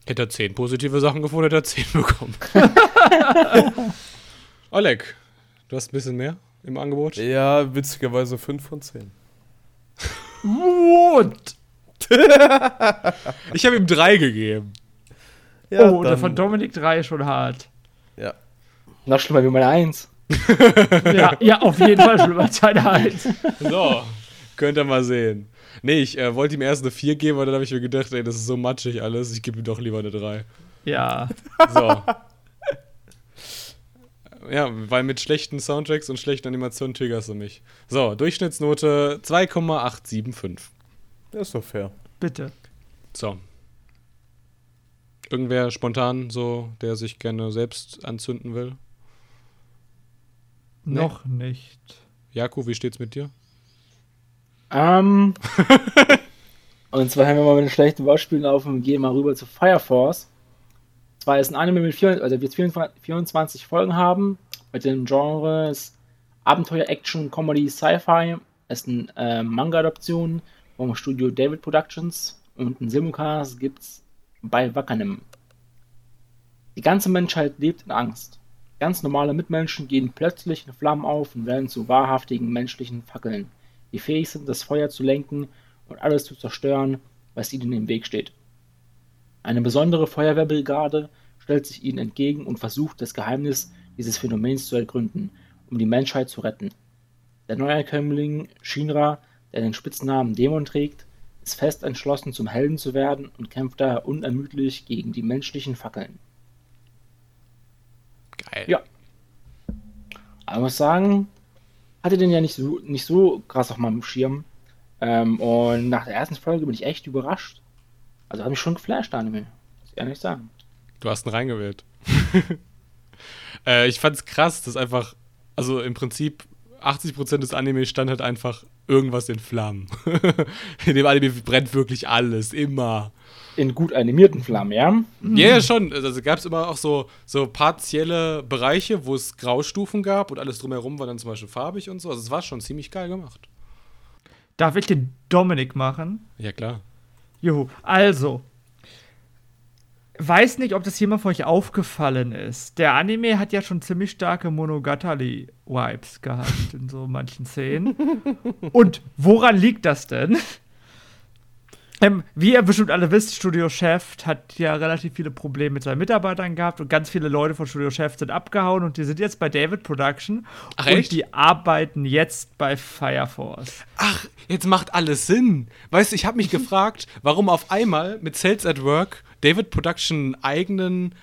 [SPEAKER 1] Hätte er 10 positive Sachen gefunden, hätte er 10 bekommen. (laughs) Oleg, du hast ein bisschen mehr im Angebot?
[SPEAKER 4] Ja, witzigerweise 5 von 10.
[SPEAKER 2] What? (laughs)
[SPEAKER 1] Ich habe ihm 3 gegeben.
[SPEAKER 2] oh, und der von Dominik 3 ist schon hart.
[SPEAKER 4] Ja.
[SPEAKER 3] Noch schlimmer wie meine Eins. (laughs) (laughs)
[SPEAKER 2] Ja, ja auf jeden Fall schon über Zeit 1.
[SPEAKER 1] So, könnt ihr mal sehen. Nee, ich äh, wollte ihm erst eine 4 geben, aber dann habe ich mir gedacht, ey, das ist so matschig alles, ich gebe ihm doch lieber eine 3.
[SPEAKER 2] Ja.
[SPEAKER 1] So. Ja, weil mit schlechten Soundtracks und schlechten Animationen triggerst du mich. So, Durchschnittsnote 2,875.
[SPEAKER 4] Das ist doch fair.
[SPEAKER 2] Bitte.
[SPEAKER 1] So. Irgendwer spontan so, der sich gerne selbst anzünden will? Nee.
[SPEAKER 2] Noch nicht.
[SPEAKER 1] Jaku, wie steht's mit dir?
[SPEAKER 3] Ähm. (laughs) und zwar haben wir mal mit den schlechten Wortspielen auf und gehen mal rüber zu Fire Force. Zwar ist ein Anime mit vier, also wird 24 Folgen haben, mit den Genres Abenteuer, Action, Comedy, Sci-Fi. Es ist eine äh, Manga-Adaption vom Studio David Productions und ein Simulcast gibt's bei Wakanim. Die ganze Menschheit lebt in Angst. Ganz normale Mitmenschen gehen plötzlich in Flammen auf und werden zu wahrhaftigen menschlichen Fackeln, die fähig sind, das Feuer zu lenken und alles zu zerstören, was ihnen im Weg steht. Eine besondere Feuerwehrbrigade stellt sich ihnen entgegen und versucht, das Geheimnis dieses Phänomens zu ergründen, um die Menschheit zu retten. Der Neuankömmling Shinra, der den Spitznamen Dämon trägt, ist fest entschlossen, zum Helden zu werden und kämpft daher unermüdlich gegen die menschlichen Fackeln.
[SPEAKER 1] Geil.
[SPEAKER 3] Ja. Aber ich muss sagen, hatte den ja nicht so, nicht so krass auf meinem Schirm. Ähm, und nach der ersten Folge bin ich echt überrascht. Also hat mich schon geflasht, Anime. Muss ich ehrlich sagen.
[SPEAKER 1] Du hast ihn reingewählt. (laughs) äh, ich fand's krass, dass einfach, also im Prinzip 80% des Anime stand halt einfach irgendwas in Flammen. (laughs) in dem Anime brennt wirklich alles, immer.
[SPEAKER 3] In gut animierten Flammen, ja?
[SPEAKER 1] Ja, ja, schon. Also gab es immer auch so, so partielle Bereiche, wo es Graustufen gab und alles drumherum war dann zum Beispiel farbig und so. Also es war schon ziemlich geil gemacht.
[SPEAKER 2] Darf ich den Dominik machen?
[SPEAKER 1] Ja, klar.
[SPEAKER 2] Juhu. Also. Weiß nicht, ob das jemand von euch aufgefallen ist. Der Anime hat ja schon ziemlich starke Monogatari-Vibes gehabt in so manchen Szenen. (laughs) Und woran liegt das denn? Ähm, wie ihr bestimmt alle wisst, Studio Chef hat ja relativ viele Probleme mit seinen Mitarbeitern gehabt und ganz viele Leute von Studio Chef sind abgehauen und die sind jetzt bei David Production
[SPEAKER 1] Ach,
[SPEAKER 2] und
[SPEAKER 1] echt?
[SPEAKER 2] die arbeiten jetzt bei Fire Force.
[SPEAKER 1] Ach, jetzt macht alles Sinn. Weißt du, ich habe mich (laughs) gefragt, warum auf einmal mit Sales at Work David Production einen eigenen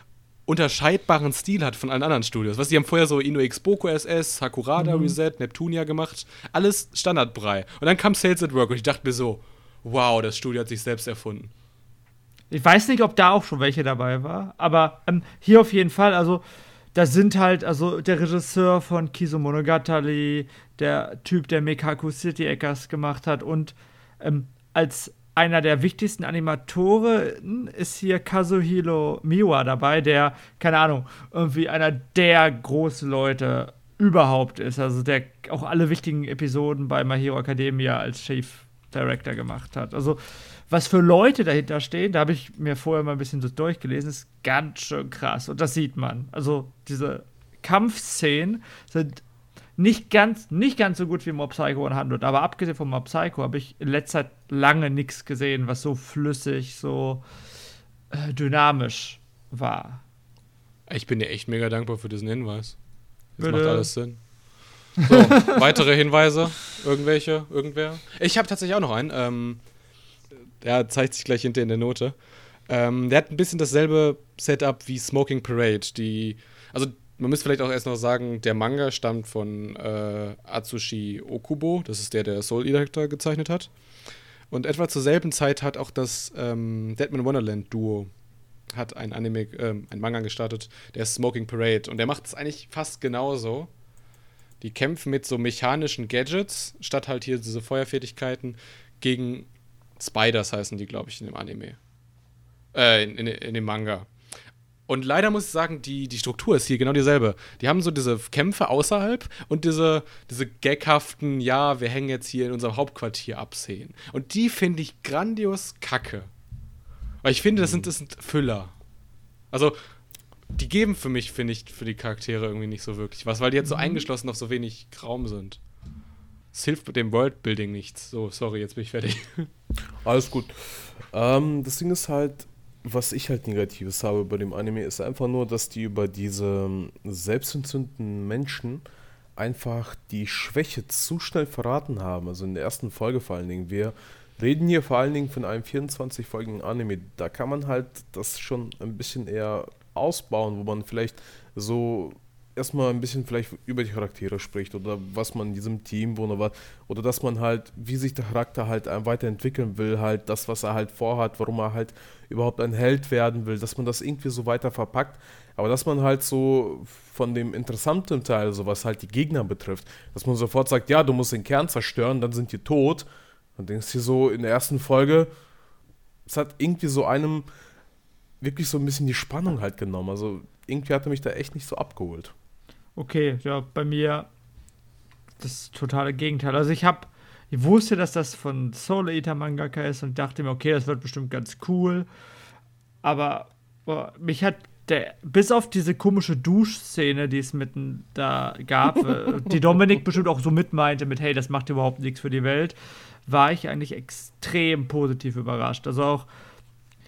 [SPEAKER 1] unterscheidbaren Stil hat von allen anderen Studios. Was die haben vorher so Ino X Boko SS, Hakurada Reset, Neptunia gemacht, alles Standardbrei. Und dann kam Sales at Work und ich dachte mir so, wow, das Studio hat sich selbst erfunden.
[SPEAKER 2] Ich weiß nicht, ob da auch schon welche dabei war, aber ähm, hier auf jeden Fall, also da sind halt, also der Regisseur von Kiso Monogatari, der Typ, der Mekaku City Eckers gemacht hat und ähm, als einer der wichtigsten Animatoren ist hier Kazuhiro Miwa dabei, der, keine Ahnung, irgendwie einer der großen Leute überhaupt ist. Also der auch alle wichtigen Episoden bei My Hero Academia als Chief Director gemacht hat. Also was für Leute dahinter stehen, da habe ich mir vorher mal ein bisschen so durchgelesen, ist ganz schön krass. Und das sieht man. Also diese Kampfszenen sind nicht ganz, nicht ganz so gut wie Mob Psycho 100, aber abgesehen von Mob Psycho habe ich in letzter Zeit lange nichts gesehen, was so flüssig, so äh, dynamisch war.
[SPEAKER 1] Ich bin dir echt mega dankbar für diesen Hinweis. Das
[SPEAKER 2] Bitte.
[SPEAKER 1] macht alles Sinn. So, (laughs) weitere Hinweise? Irgendwelche? Irgendwer? Ich habe tatsächlich auch noch einen. Ähm, der zeigt sich gleich hinter in der Note. Ähm, der hat ein bisschen dasselbe Setup wie Smoking Parade. Die, also man müsste vielleicht auch erst noch sagen, der Manga stammt von äh, Atsushi Okubo. Das ist der, der Soul Eater gezeichnet hat. Und etwa zur selben Zeit hat auch das ähm, Deadman Wonderland Duo hat ein Anime, ähm, ein Manga gestartet, der ist Smoking Parade. Und der macht es eigentlich fast genauso. Die kämpfen mit so mechanischen Gadgets, statt halt hier diese Feuerfertigkeiten, gegen Spiders heißen die, glaube ich, in dem Anime. Äh, in, in, in dem Manga. Und leider muss ich sagen, die, die Struktur ist hier genau dieselbe. Die haben so diese Kämpfe außerhalb und diese, diese gaghaften, ja, wir hängen jetzt hier in unserem Hauptquartier ab Szenen. Und die finde ich grandios kacke. Weil ich finde, das sind, das sind Füller. Also, die geben für mich, finde ich, für die Charaktere irgendwie nicht so wirklich was, weil die jetzt so eingeschlossen auf so wenig Raum sind. Es hilft mit dem Worldbuilding nichts. So, sorry, jetzt bin ich fertig. (laughs)
[SPEAKER 4] Alles gut. Ähm, das Ding ist halt, was ich halt Negatives habe bei dem Anime, ist einfach nur, dass die über diese ähm, selbstentzündeten Menschen einfach die Schwäche zu schnell verraten haben. Also in der ersten Folge vor allen Dingen. Wir reden hier vor allen Dingen von einem 24-folgigen Anime. Da kann man halt das schon ein bisschen eher ausbauen, wo man vielleicht so erstmal ein bisschen vielleicht über die Charaktere spricht oder was man in diesem Team wohnt oder, oder dass man halt, wie sich der Charakter halt weiterentwickeln will, halt das, was er halt vorhat, warum er halt überhaupt ein Held werden will, dass man das irgendwie so weiter verpackt, aber dass man halt so von dem interessanten Teil, so was halt die Gegner betrifft, dass man sofort sagt, ja, du musst den Kern zerstören, dann sind die tot. Dann denkst du so in der ersten Folge, es hat irgendwie so einem wirklich so ein bisschen die Spannung halt genommen. Also irgendwie hat er mich da echt nicht so abgeholt.
[SPEAKER 2] Okay, ja, bei mir das totale Gegenteil. Also ich habe, ich wusste, dass das von Soul Eater Mangaka ist und dachte mir, okay, das wird bestimmt ganz cool. Aber boah, mich hat der, bis auf diese komische Duschszene, die es mitten da gab, (laughs) äh, die Dominik bestimmt auch so mitmeinte mit, hey, das macht überhaupt nichts für die Welt, war ich eigentlich extrem positiv überrascht. Also auch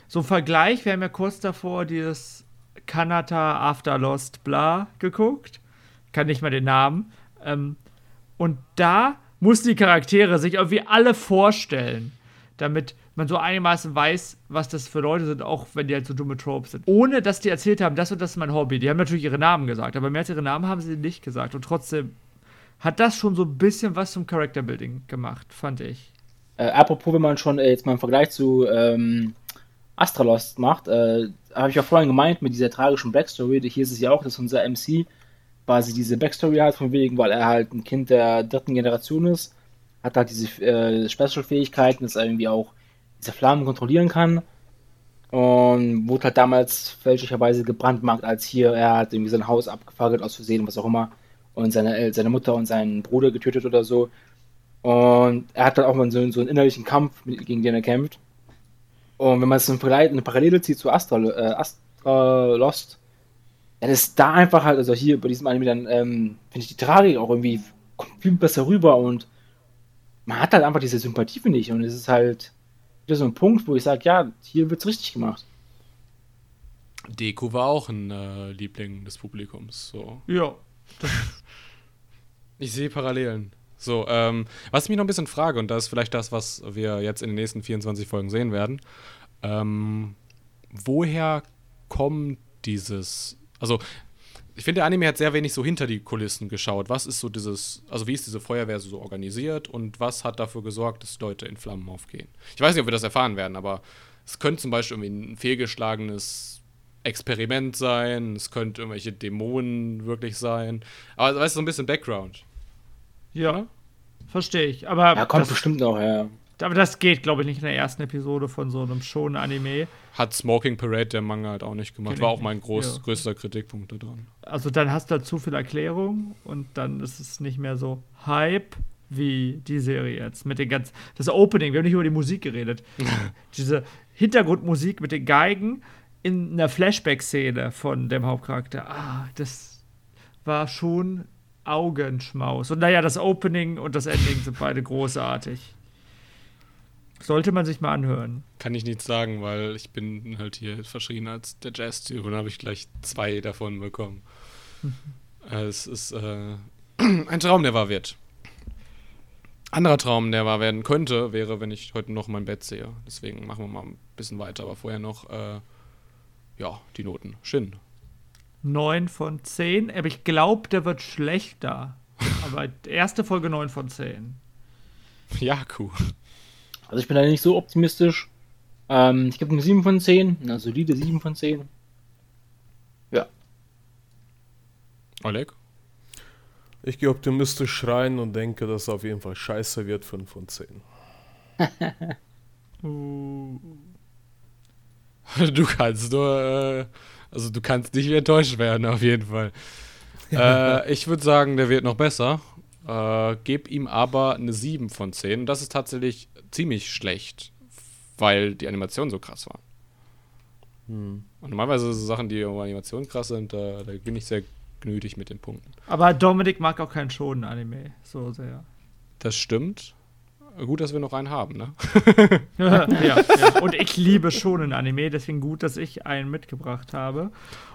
[SPEAKER 2] so ein Vergleich, wir haben ja kurz davor dieses Kanata After Lost Bla geguckt kann nicht mal den Namen. Ähm, und da mussten die Charaktere sich irgendwie alle vorstellen, damit man so einigermaßen weiß, was das für Leute sind, auch wenn die halt so dumme Tropes sind. Ohne dass die erzählt haben, das und das ist mein Hobby. Die haben natürlich ihre Namen gesagt, aber mehr als ihre Namen haben sie nicht gesagt. Und trotzdem hat das schon so ein bisschen was zum Character Building gemacht, fand ich.
[SPEAKER 3] Äh, apropos, wenn man schon äh, jetzt mal einen Vergleich zu ähm, Astralost macht, äh, habe ich ja vorhin gemeint mit dieser tragischen Backstory. Hier ist es ja auch, dass unser MC quasi diese Backstory hat, von wegen, weil er halt ein Kind der dritten Generation ist, hat halt diese äh, Special-Fähigkeiten, dass er irgendwie auch diese Flammen kontrollieren kann. Und wurde halt damals fälschlicherweise gebrandmarkt, als hier er hat irgendwie sein Haus abgefackelt aus Versehen, was auch immer. Und seine, äh, seine Mutter und seinen Bruder getötet oder so. Und er hat dann auch mal so, so einen innerlichen Kampf, gegen den er kämpft. Und wenn man es eine Parallele zieht zu Astra, äh, Astra Lost, dann ist da einfach halt, also hier bei diesem Anime dann, ähm, finde ich die Tragik auch irgendwie viel besser rüber und man hat halt einfach diese Sympathie, finde ich. Und es ist halt wieder so ein Punkt, wo ich sage, ja, hier wird's richtig gemacht.
[SPEAKER 1] Deko war auch ein äh, Liebling des Publikums. So.
[SPEAKER 2] Ja.
[SPEAKER 1] ich sehe Parallelen. So, ähm, was ich mich noch ein bisschen frage, und das ist vielleicht das, was wir jetzt in den nächsten 24 Folgen sehen werden, ähm, woher kommt dieses also, ich finde, der Anime hat sehr wenig so hinter die Kulissen geschaut. Was ist so dieses, also wie ist diese Feuerwehr so organisiert und was hat dafür gesorgt, dass Leute in Flammen aufgehen? Ich weiß nicht, ob wir das erfahren werden, aber es könnte zum Beispiel irgendwie ein fehlgeschlagenes Experiment sein, es könnte irgendwelche Dämonen wirklich sein. Aber weißt du, so ein bisschen Background.
[SPEAKER 2] Ja, verstehe ich. Aber
[SPEAKER 3] ja, kommt bestimmt noch, ja.
[SPEAKER 2] Aber das geht, glaube ich, nicht in der ersten Episode von so einem Schon-Anime.
[SPEAKER 1] Hat Smoking Parade der Manga halt auch nicht gemacht. War auch mein groß, ja. größter Kritikpunkt daran.
[SPEAKER 2] Also dann hast du halt zu viel Erklärung und dann ist es nicht mehr so Hype wie die Serie jetzt. Mit den ganzen. Das Opening, wir haben nicht über die Musik geredet. (laughs) Diese Hintergrundmusik mit den Geigen in einer Flashback-Szene von dem Hauptcharakter. Ah, das war schon Augenschmaus. Und naja, das Opening und das Ending sind beide großartig. Sollte man sich mal anhören.
[SPEAKER 1] Kann ich nichts sagen, weil ich bin halt hier verschrien als der Jazz-Typ und habe ich gleich zwei davon bekommen. Mhm. es ist äh, (clears throat) ein Traum, der wahr wird. Anderer Traum, der wahr werden könnte, wäre, wenn ich heute noch mein Bett sehe. Deswegen machen wir mal ein bisschen weiter, aber vorher noch, äh, ja, die Noten. Shin.
[SPEAKER 2] 9 von 10, aber ich glaube, der wird schlechter. aber erste Folge 9 von 10.
[SPEAKER 1] Ja, cool.
[SPEAKER 3] Also ich bin da nicht so optimistisch. Ähm, ich gebe eine 7 von 10, eine solide 7 von 10. Ja.
[SPEAKER 1] Oleg?
[SPEAKER 4] Ich gehe optimistisch rein und denke, dass es auf jeden Fall scheiße wird, 5 von 10. (laughs)
[SPEAKER 2] Uh,
[SPEAKER 1] Du kannst nur, äh, also du kannst nicht enttäuscht werden, auf jeden Fall. (laughs) äh, ich würde sagen, der wird noch besser. Äh, geb ihm aber eine 7 von 10. Das ist tatsächlich ziemlich schlecht, weil die Animation so krass war.
[SPEAKER 4] Hm.
[SPEAKER 1] Und normalerweise so Sachen, die über Animation krass sind, da, da bin ich sehr gnüdig mit den Punkten.
[SPEAKER 2] aber Dominik mag auch keinen schonen Anime so sehr.
[SPEAKER 1] Das stimmt. Gut, dass wir noch einen haben, ne? (laughs)
[SPEAKER 2] ja, ja. Und ich liebe schonen Anime, deswegen gut, dass ich einen mitgebracht habe.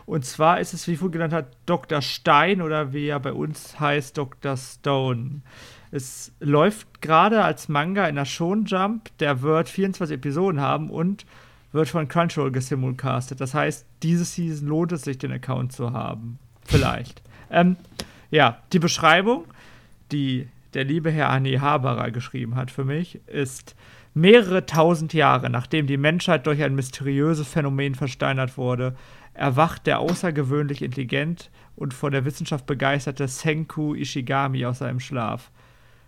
[SPEAKER 2] Und zwar ist es, wie vorhin genannt hat, Dr. Stein oder wie er bei uns heißt, Dr. Stone. Es läuft gerade als Manga in der Shonen Jump. Der wird 24 Episoden haben und wird von Crunchyroll gesimulcastet. Das heißt, diese Season lohnt es sich, den Account zu haben. Vielleicht. ähm, ja, die Beschreibung, die der liebe Herr Anni Haberer geschrieben hat für mich, ist mehrere tausend Jahre nachdem die Menschheit durch ein mysteriöses Phänomen versteinert wurde, erwacht der außergewöhnlich intelligent und von der Wissenschaft begeisterte Senku Ishigami aus seinem Schlaf.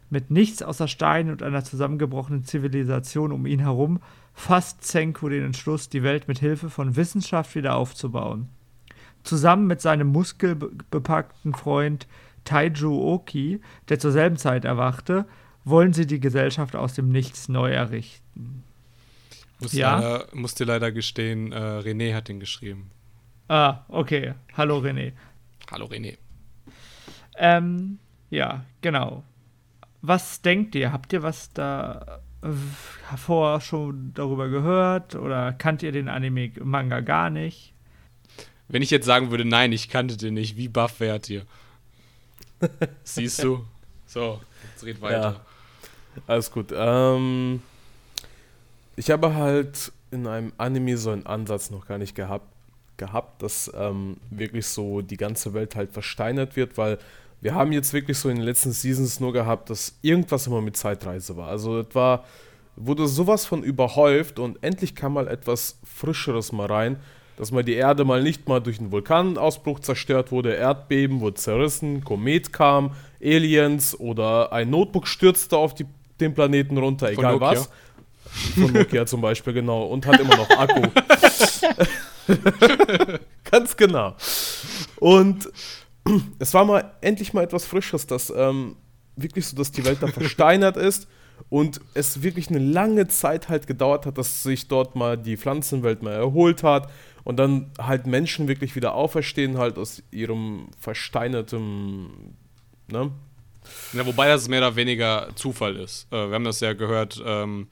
[SPEAKER 2] Mit nichts außer Steinen und einer zusammengebrochenen Zivilisation um ihn herum fasst Senku den Entschluss, die Welt mit Hilfe von Wissenschaft wieder aufzubauen. Zusammen mit seinem muskelbepackten Freund Taiju Oki, der zur selben Zeit erwachte, wollen sie die Gesellschaft aus dem Nichts neu errichten.
[SPEAKER 1] Muss,
[SPEAKER 2] Ja?
[SPEAKER 1] leider, muss dir leider gestehen, äh, René hat den geschrieben.
[SPEAKER 2] Ah, okay. Hallo René.
[SPEAKER 1] Hallo René.
[SPEAKER 2] Ähm, ja, genau. Was denkt ihr? Habt ihr was da äh, vorher schon darüber gehört? Oder kannt ihr den Anime-Manga gar nicht?
[SPEAKER 1] Wenn ich jetzt sagen würde, nein, ich kannte den nicht, wie buff wärt ihr? Siehst du? So, jetzt red weiter.
[SPEAKER 4] Alles gut. Ähm, ich habe halt in einem Anime so einen Ansatz noch gar nicht gehabt, gehabt dass ähm, wirklich so die ganze Welt halt versteinert wird, weil wir haben jetzt wirklich so in den letzten Seasons nur gehabt, dass irgendwas immer mit Zeitreise war. Also es war, wurde sowas von überhäuft und endlich kam mal etwas Frischeres mal rein, dass mal die Erde mal nicht mal durch einen Vulkanausbruch zerstört wurde, Erdbeben wurde zerrissen, Komet kam, Aliens oder ein Notebook stürzte auf die, den Planeten runter,
[SPEAKER 1] Von
[SPEAKER 4] egal
[SPEAKER 1] Nokia.
[SPEAKER 4] was. Von Nokia zum Beispiel, genau. Und hat immer noch Akku. (laughs) Ganz genau. Und es war mal endlich mal etwas Frisches, dass ähm, wirklich so, dass die Welt da versteinert ist und es wirklich eine lange Zeit halt gedauert hat, dass sich dort mal die Pflanzenwelt mal erholt hat und dann halt Menschen wirklich wieder auferstehen halt aus ihrem versteinerten, ne?
[SPEAKER 1] Ja, wobei das mehr oder weniger Zufall ist. Äh, wir haben das ja gehört, ähm,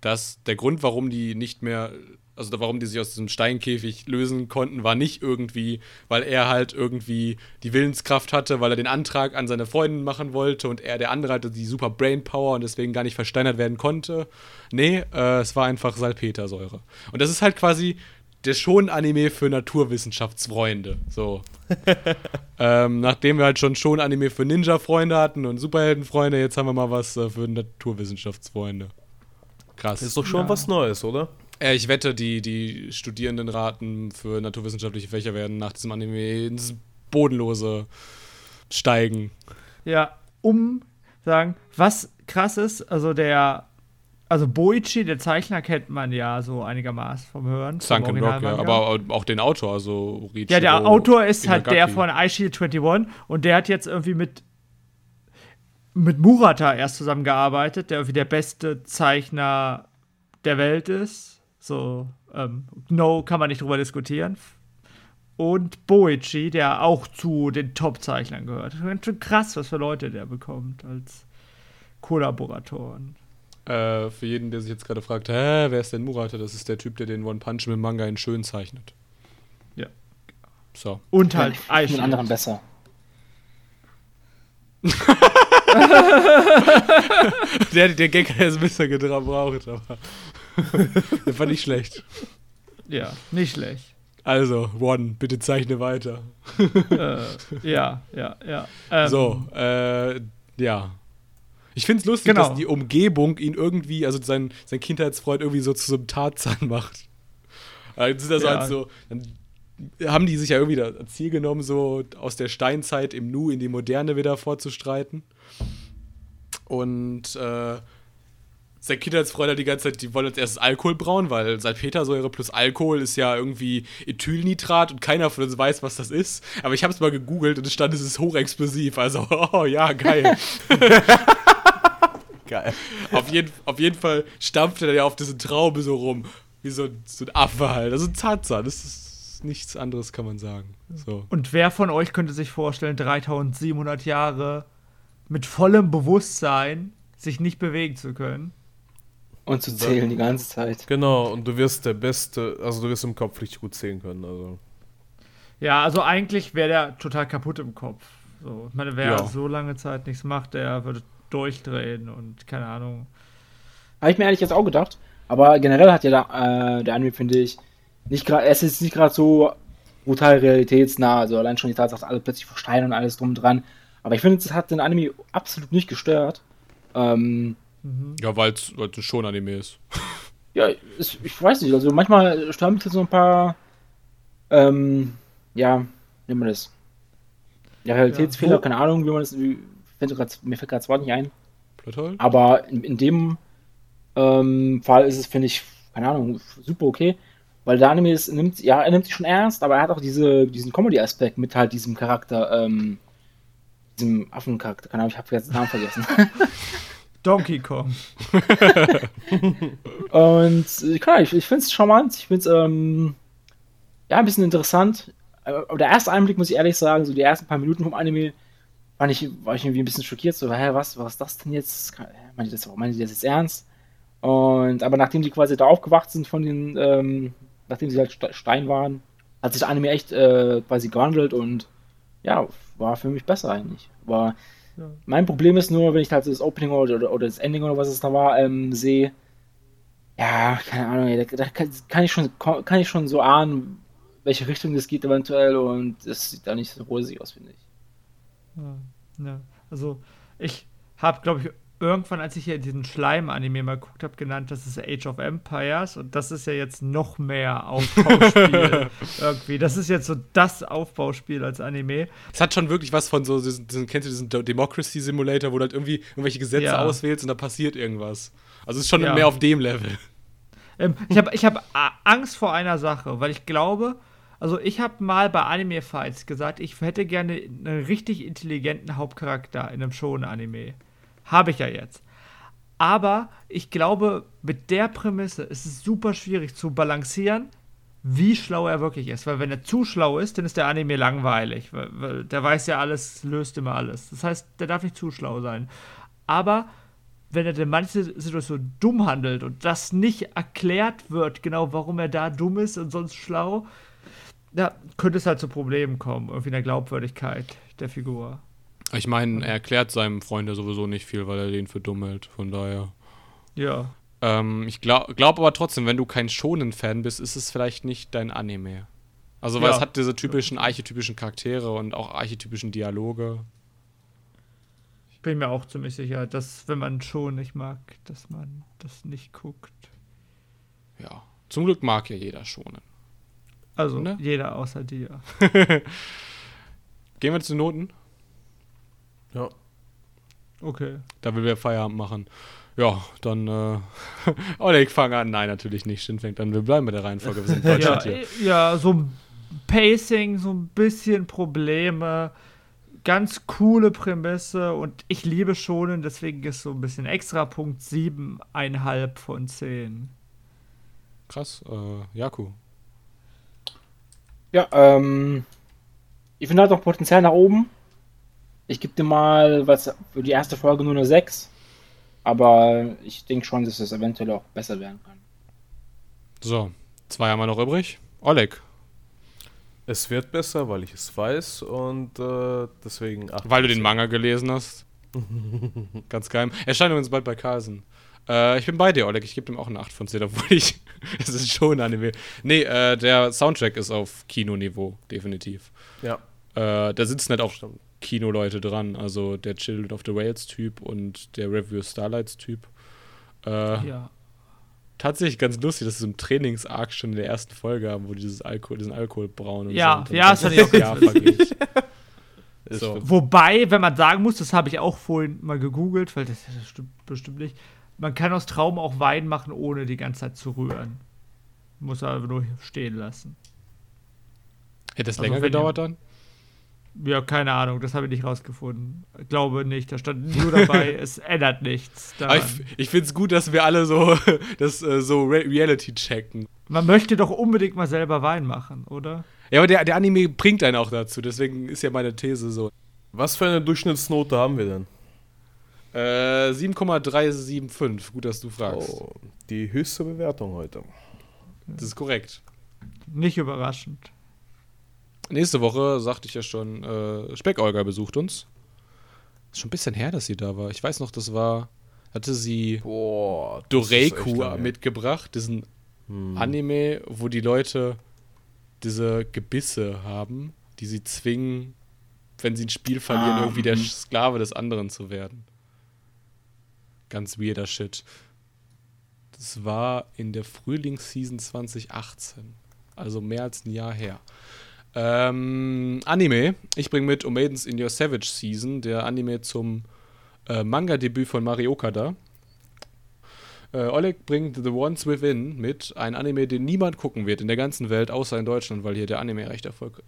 [SPEAKER 1] dass der Grund, warum die nicht mehr, also warum die sich aus diesem Steinkäfig lösen konnten, war nicht irgendwie, weil er halt irgendwie die Willenskraft hatte, weil er den Antrag an seine Freundin machen wollte und er, der andere, hatte die super Brainpower und deswegen gar nicht versteinert werden konnte. Nee, äh, es war einfach Salpetersäure. Und das ist halt quasi der schon Anime für Naturwissenschaftsfreunde. So. (laughs) ähm, nachdem wir halt schon schon Anime für Ninja-Freunde hatten und Superheldenfreunde, jetzt haben wir mal was äh, für Naturwissenschaftsfreunde. Krass.
[SPEAKER 4] Das ist doch schon
[SPEAKER 2] Ja.
[SPEAKER 4] was Neues, oder?
[SPEAKER 1] Äh, ich wette, die, die Studierendenraten für naturwissenschaftliche Fächer werden nach diesem Anime ins Bodenlose steigen.
[SPEAKER 2] Ja, um sagen, was krass ist, also der, also Boichi, der Zeichner, kennt man ja so einigermaßen vom Hören.
[SPEAKER 1] Sunken Rock, ja. Aber auch den Autor, also Riichiro
[SPEAKER 2] Ja, der Autor ist halt der von iShield 21 und der hat jetzt irgendwie mit mit Murata erst zusammengearbeitet, der irgendwie der beste Zeichner der Welt ist. So, ähm, no, kann man nicht drüber diskutieren. Und Boichi, der auch zu den Top-Zeichnern gehört. Ganz schön krass, was für Leute der bekommt als Kollaboratoren.
[SPEAKER 1] Äh, für jeden, der sich jetzt gerade fragt, hä, wer ist denn Murata? Das ist der Typ, der den One Punch Man Manga in schön zeichnet.
[SPEAKER 2] Ja.
[SPEAKER 1] So.
[SPEAKER 2] Und halt
[SPEAKER 3] Ich finde den anderen besser. (laughs)
[SPEAKER 1] Der, der Gag hat jetzt ein bisschen gebraucht, aber (laughs) der fand ich schlecht.
[SPEAKER 2] Ja, nicht schlecht.
[SPEAKER 1] Also, One, bitte zeichne weiter.
[SPEAKER 2] äh, ja, ja, ja. Ähm,
[SPEAKER 1] so, äh, ja. Ich find's lustig,
[SPEAKER 2] Genau.
[SPEAKER 1] dass die Umgebung ihn irgendwie, also sein, sein Kindheitsfreund irgendwie so zu so einem Tarzan (laughs) macht. Äh, Das ist also
[SPEAKER 2] Ja.
[SPEAKER 1] halt so, dann haben die sich ja irgendwie da als Ziel genommen, so aus der Steinzeit im Nu in die Moderne wieder vorzustreiten. Und äh, sein Kindheitsfreund hat die ganze Zeit, die wollen als erstes Alkohol brauen, weil Salpetersäure plus Alkohol ist ja irgendwie Ethylnitrat und keiner von uns weiß, was das ist. Aber ich habe es mal gegoogelt und es stand, es ist hochexplosiv. Also, (laughs) oh ja, geil. (laughs)
[SPEAKER 4] Geil.
[SPEAKER 1] auf, jeden, auf jeden Fall stampft er ja auf diesen Traube so rum. Wie so, ein- so ein Affe halt. Also ein Tarzan. Das ist nichts anderes, kann man sagen. So.
[SPEAKER 2] Und wer von euch könnte sich vorstellen, 3700 Jahre mit vollem Bewusstsein sich nicht bewegen zu können?
[SPEAKER 3] Und zu zählen die ganze Zeit.
[SPEAKER 4] Genau, und du wirst der Beste, also du wirst im Kopf richtig gut sehen können. Also.
[SPEAKER 2] Ja, also eigentlich wäre der total kaputt im Kopf. So, ich meine, wer
[SPEAKER 1] Ja.
[SPEAKER 2] so lange Zeit nichts macht, der würde durchdrehen und keine Ahnung.
[SPEAKER 3] Habe ich mir ehrlich jetzt auch gedacht. Aber generell hat ja der, äh, der Anime, finde ich, nicht gerade, es ist nicht gerade so brutal realitätsnah. Also allein schon die Tatsache, dass alle plötzlich versteinern und alles drum und dran. Aber ich finde, es hat den Anime absolut nicht gestört. Ähm,
[SPEAKER 1] Ja, weil es ein Schon-Anime ist. (laughs)
[SPEAKER 3] ja, es, ich weiß nicht, also manchmal stören mich so ein paar, ähm, ja, wie nennt man das? Ja, Realitätsfehler,
[SPEAKER 2] Ja,
[SPEAKER 3] keine Ahnung, wie man das, wie, fällt grad, mir fällt gerade Wort nicht ein.
[SPEAKER 1] Plothole?
[SPEAKER 3] Aber in, in dem ähm, Fall ist es, finde ich, keine Ahnung, super okay. Weil der Anime ist, nimmt, ja, er nimmt sich schon ernst, aber er hat auch diese, diesen Comedy-Aspekt mit halt diesem Charakter, ähm, diesem Affencharakter. Keine Ahnung, ich habe jetzt den Namen vergessen. (laughs)
[SPEAKER 2] Donkey Kong. (laughs)
[SPEAKER 3] Und äh, Ahnung, ich, ich finde es charmant, ich finde es, ähm, ja, ein bisschen interessant. Aber der erste Einblick, muss ich ehrlich sagen, so die ersten paar Minuten vom Anime, war ich, war ich irgendwie ein bisschen schockiert. So, hä, was, was ist das denn jetzt? Meinen die das, meinen die das jetzt ernst? Und, aber nachdem die quasi da aufgewacht sind von den, ähm, nachdem sie halt Ste- Stein waren, hat sich der Anime echt äh, quasi gewandelt und ja, war für mich besser eigentlich. War,
[SPEAKER 2] Ja.
[SPEAKER 3] mein Problem ist nur, wenn ich halt das Opening oder, oder, oder das Ending oder was es da war, ähm, sehe, ja, keine Ahnung, da, da kann, kann, ich schon, kann ich schon so ahnen, welche Richtung das geht eventuell und das sieht da nicht so rosig aus, finde ich.
[SPEAKER 2] Ja, ja. Also, ich habe, glaube ich, irgendwann, als ich hier diesen Schleim-Anime mal geguckt habe, genannt, das ist Age of Empires und das ist ja jetzt noch mehr (laughs) Aufbauspiel irgendwie. Das ist jetzt so das Aufbauspiel als Anime.
[SPEAKER 1] Es hat schon wirklich was von so, diesen, diesen, kennst du diesen Democracy Simulator, wo du halt irgendwie irgendwelche Gesetze
[SPEAKER 2] Ja.
[SPEAKER 1] auswählst und da passiert irgendwas. Also es ist schon
[SPEAKER 2] Ja.
[SPEAKER 1] mehr auf dem Level.
[SPEAKER 2] Ähm, ich habe ich hab Angst vor einer Sache, weil ich glaube, also ich habe mal bei Anime Fights gesagt, ich hätte gerne einen richtig intelligenten Hauptcharakter in einem Shonen-Anime. Habe ich ja jetzt. Aber ich glaube, mit der Prämisse ist es super schwierig zu balancieren, wie schlau er wirklich ist. Weil wenn er zu schlau ist, dann ist der Anime langweilig. Weil, weil der weiß ja alles, löst immer alles. Das heißt, der darf nicht zu schlau sein. Aber wenn er in manchen Situationen dumm handelt und das nicht erklärt wird, genau warum er da dumm ist und sonst schlau, da könnte es halt zu Problemen kommen, irgendwie in der Glaubwürdigkeit der Figur.
[SPEAKER 1] Ich meine, er erklärt seinem Freund ja sowieso nicht viel, weil er den für dumm hält. Von daher.
[SPEAKER 2] Ja.
[SPEAKER 1] Ähm, ich glaube glaub aber trotzdem, wenn du kein Shonen-Fan bist, ist es vielleicht nicht dein Anime. Also, weil
[SPEAKER 2] Ja.
[SPEAKER 1] es hat diese typischen, archetypischen Charaktere und auch archetypischen Dialoge.
[SPEAKER 2] Ich bin mir auch ziemlich sicher, dass, wenn man schon nicht mag, dass man das nicht guckt.
[SPEAKER 1] Ja. Zum Glück mag ja jeder Shonen.
[SPEAKER 2] Also
[SPEAKER 1] Ne?
[SPEAKER 2] jeder außer dir. (laughs)
[SPEAKER 1] Gehen wir zu den Noten?
[SPEAKER 4] Ja.
[SPEAKER 2] Okay.
[SPEAKER 1] Da will wir Feierabend machen. Ja, dann, äh, (laughs) Oleg, fang an. Nein, natürlich nicht. Shin fängt an. Wir bleiben bei der Reihenfolge. Wir sind (laughs) in
[SPEAKER 2] Ja,
[SPEAKER 1] Deutschland hier.
[SPEAKER 2] ja, so ein Pacing, so ein bisschen Probleme. Ganz coole Prämisse und ich liebe Schonen, deswegen ist so ein bisschen extra Punkt 7,5 von 10.
[SPEAKER 1] Krass. Äh, Jaku.
[SPEAKER 3] Ja, ähm, ich finde halt noch Potenzial nach oben. Ich gebe dir mal was für die erste Folge nur eine 6. Aber ich denke schon, dass es eventuell auch besser werden kann.
[SPEAKER 1] So, zwei haben wir noch übrig. Oleg,
[SPEAKER 4] Es wird besser, weil ich es weiß und äh, deswegen acht
[SPEAKER 1] weil du den Manga gelesen hast. (laughs) Ganz geil. Erscheint übrigens bald bei Carlsen. Äh, ich bin bei dir, Oleg. Ich gebe dem auch eine 8 von 10, obwohl ich. (laughs) Es ist schon ein Anime. Nee, äh, der Soundtrack ist auf Kinoniveau, definitiv.
[SPEAKER 4] 10. Ja,
[SPEAKER 1] Äh, da sitzen halt auch
[SPEAKER 4] stimmt.
[SPEAKER 1] Kinoleute dran. Also der Children of the Whales-Typ und der Review Starlights-Typ. Äh,
[SPEAKER 2] Ja.
[SPEAKER 1] Tatsächlich ganz lustig, dass sie so einen Trainings-Arc schon in der ersten Folge haben, wo die dieses Alkohol, diesen Alkohol brauen und
[SPEAKER 2] Ja,
[SPEAKER 1] so. Und
[SPEAKER 2] ja, das fand ich auch (laughs) ganz
[SPEAKER 1] So.
[SPEAKER 2] Wobei, wenn man sagen muss, das habe ich auch vorhin mal gegoogelt, weil das, das stimmt bestimmt nicht. Man kann aus Traum auch Wein machen, ohne die ganze Zeit zu rühren. Muss er nur stehen lassen.
[SPEAKER 1] Hätte es
[SPEAKER 2] Also
[SPEAKER 1] länger gedauert
[SPEAKER 2] ihr-
[SPEAKER 1] dann?
[SPEAKER 2] Ja, keine Ahnung, das habe ich nicht rausgefunden. Glaube nicht, da stand nur dabei, (laughs) es ändert nichts.
[SPEAKER 1] Aber
[SPEAKER 2] Daran.
[SPEAKER 1] ich ich finde es gut, dass wir alle so (laughs) das äh, so Re Reality checken.
[SPEAKER 2] Man möchte doch unbedingt mal selber Wein machen, oder?
[SPEAKER 1] Ja, aber der, der Anime bringt einen auch dazu, deswegen ist ja meine These so.
[SPEAKER 4] Was für eine Durchschnittsnote haben wir denn?
[SPEAKER 1] Äh, 7,375, gut, dass du fragst.
[SPEAKER 4] Oh, die höchste Bewertung heute.
[SPEAKER 1] Das ist korrekt.
[SPEAKER 2] Nicht überraschend.
[SPEAKER 1] Nächste Woche, sagte ich ja schon, äh, Speck-Olga besucht uns. Ist schon ein bisschen her, dass sie da war. Ich weiß noch, das war, hatte sie
[SPEAKER 4] Boah,
[SPEAKER 1] Doreiku mitgebracht, diesen
[SPEAKER 4] Hm.
[SPEAKER 1] Anime, wo die Leute diese Gebisse haben, die sie zwingen, wenn sie ein Spiel verlieren,
[SPEAKER 3] Ah,
[SPEAKER 1] irgendwie der. Sklave des anderen zu werden. Ganz weirder Shit. Das war in der Frühlingsseason 2018. Also mehr als ein Jahr her. Ähm, Anime. Ich bringe mit Um Maidens in Your Savage Season, der Anime zum äh, Manga-Debüt von Mario Okada. Äh, Oleg bringt The Ones Within mit, ein Anime, den niemand gucken wird in der ganzen Welt, außer in Deutschland, weil hier der Anime recht erfolgreich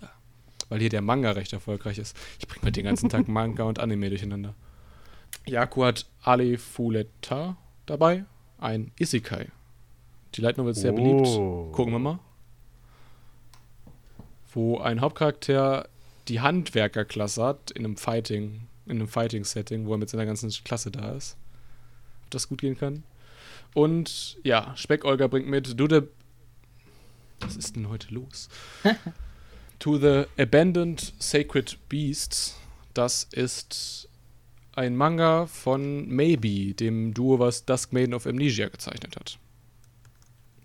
[SPEAKER 1] weil hier der Manga recht erfolgreich ist. Ich bringe mit den ganzen Tag (laughs) Manga und Anime durcheinander. Yaku hat Ali Fuleta dabei, ein Isekai. Die Light Novel ist sehr beliebt.
[SPEAKER 4] Oh.
[SPEAKER 1] Gucken wir mal. Wo ein Hauptcharakter die Handwerkerklasse hat in einem Fighting, in einem Fighting-Setting, wo er mit seiner ganzen Klasse da ist. Ob das gut gehen kann. Und ja, Speck-Olga bringt mit Do the. Was ist denn heute los? (laughs) to the Abandoned Sacred Beasts. Das ist ein Manga von Maybe, dem Duo, was Dusk Maiden of Amnesia gezeichnet hat.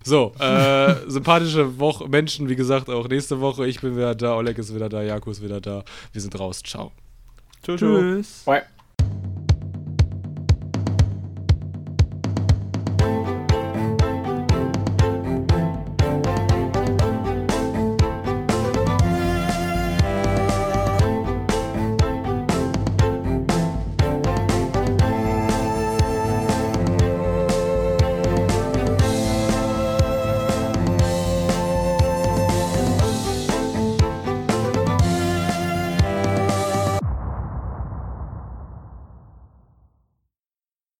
[SPEAKER 1] So, äh, (laughs) sympathische Woche, Menschen, wie gesagt, auch nächste Woche. Ich bin wieder da, Oleg ist wieder da, Jaku ist wieder da. Wir sind raus. Ciao.
[SPEAKER 4] Tschüss. tschüss.
[SPEAKER 2] Tschüss.
[SPEAKER 3] Bye.